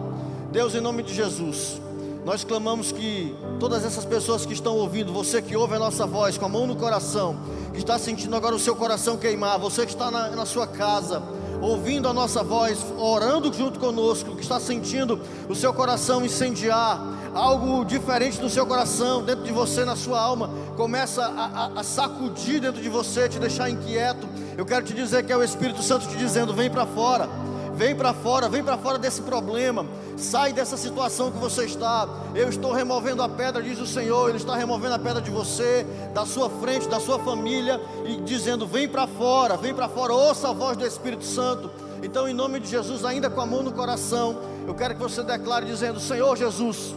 Deus, em nome de Jesus, nós clamamos que todas essas pessoas que estão ouvindo, você que ouve a nossa voz com a mão no coração, que está sentindo agora o seu coração queimar, você que está na, na sua casa, ouvindo a nossa voz, orando junto conosco, que está sentindo o seu coração incendiar, algo diferente no seu coração, dentro de você, na sua alma, começa a, a, a sacudir dentro de você, te deixar inquieto. Eu quero te dizer que é o Espírito Santo te dizendo: vem para fora. Vem para fora, vem para fora desse problema. Sai dessa situação que você está. Eu estou removendo a pedra, diz o Senhor. Ele está removendo a pedra de você, da sua frente, da sua família e dizendo: "Vem para fora, vem para fora". Ouça a voz do Espírito Santo. Então, em nome de Jesus, ainda com a mão no coração, eu quero que você declare dizendo: "Senhor Jesus,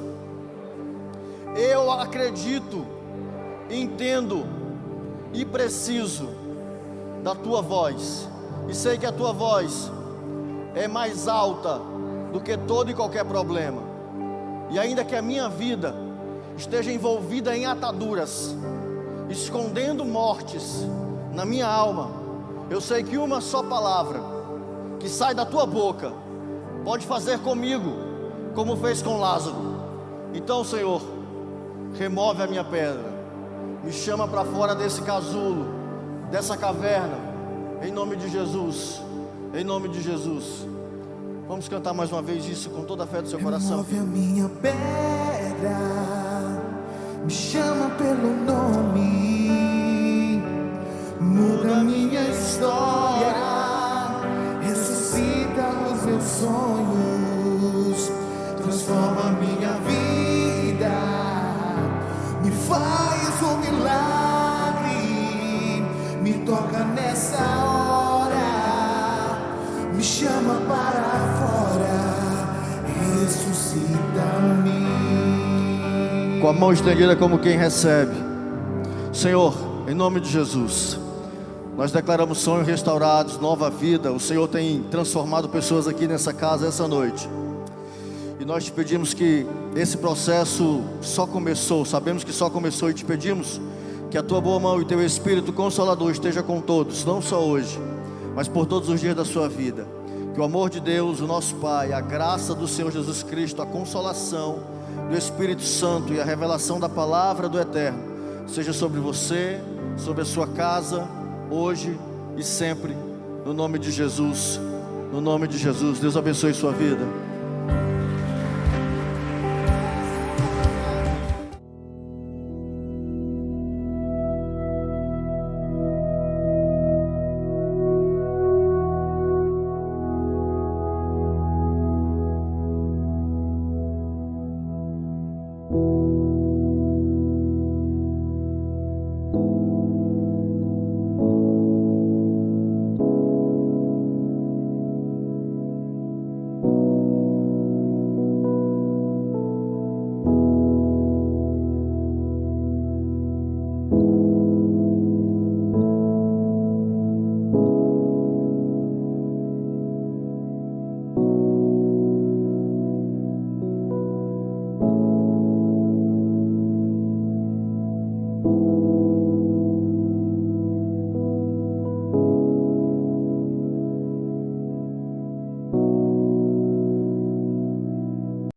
eu acredito, entendo e preciso da tua voz. E sei que a tua voz é mais alta do que todo e qualquer problema. E ainda que a minha vida esteja envolvida em ataduras, escondendo mortes na minha alma, eu sei que uma só palavra que sai da tua boca pode fazer comigo como fez com Lázaro. Então, Senhor, remove a minha pedra, me chama para fora desse casulo, dessa caverna, em nome de Jesus. Em nome de Jesus. Vamos cantar mais uma vez isso com toda a fé do seu coração.
Remove a minha pedra, me chama pelo nome, muda minha história, ressuscita os meus sonhos, transforma minha vida, faz um milagre, me toca nessa hora, me chama para fora, ressuscita-me.
Com a mão estendida como quem recebe. Senhor, em nome de Jesus. Nós declaramos sonhos restaurados, nova vida. O Senhor tem transformado pessoas aqui nessa casa essa noite. E nós te pedimos que esse processo só começou, sabemos que só começou e te pedimos que a tua boa mão e teu espírito consolador esteja com todos, não só hoje, mas por todos os dias da sua vida. Que o amor de Deus, o nosso Pai, a graça do Senhor Jesus Cristo, a consolação do Espírito Santo e a revelação da palavra do Eterno seja sobre você, sobre a sua casa, hoje e sempre, no nome de Jesus. No nome de Jesus, Deus abençoe sua vida.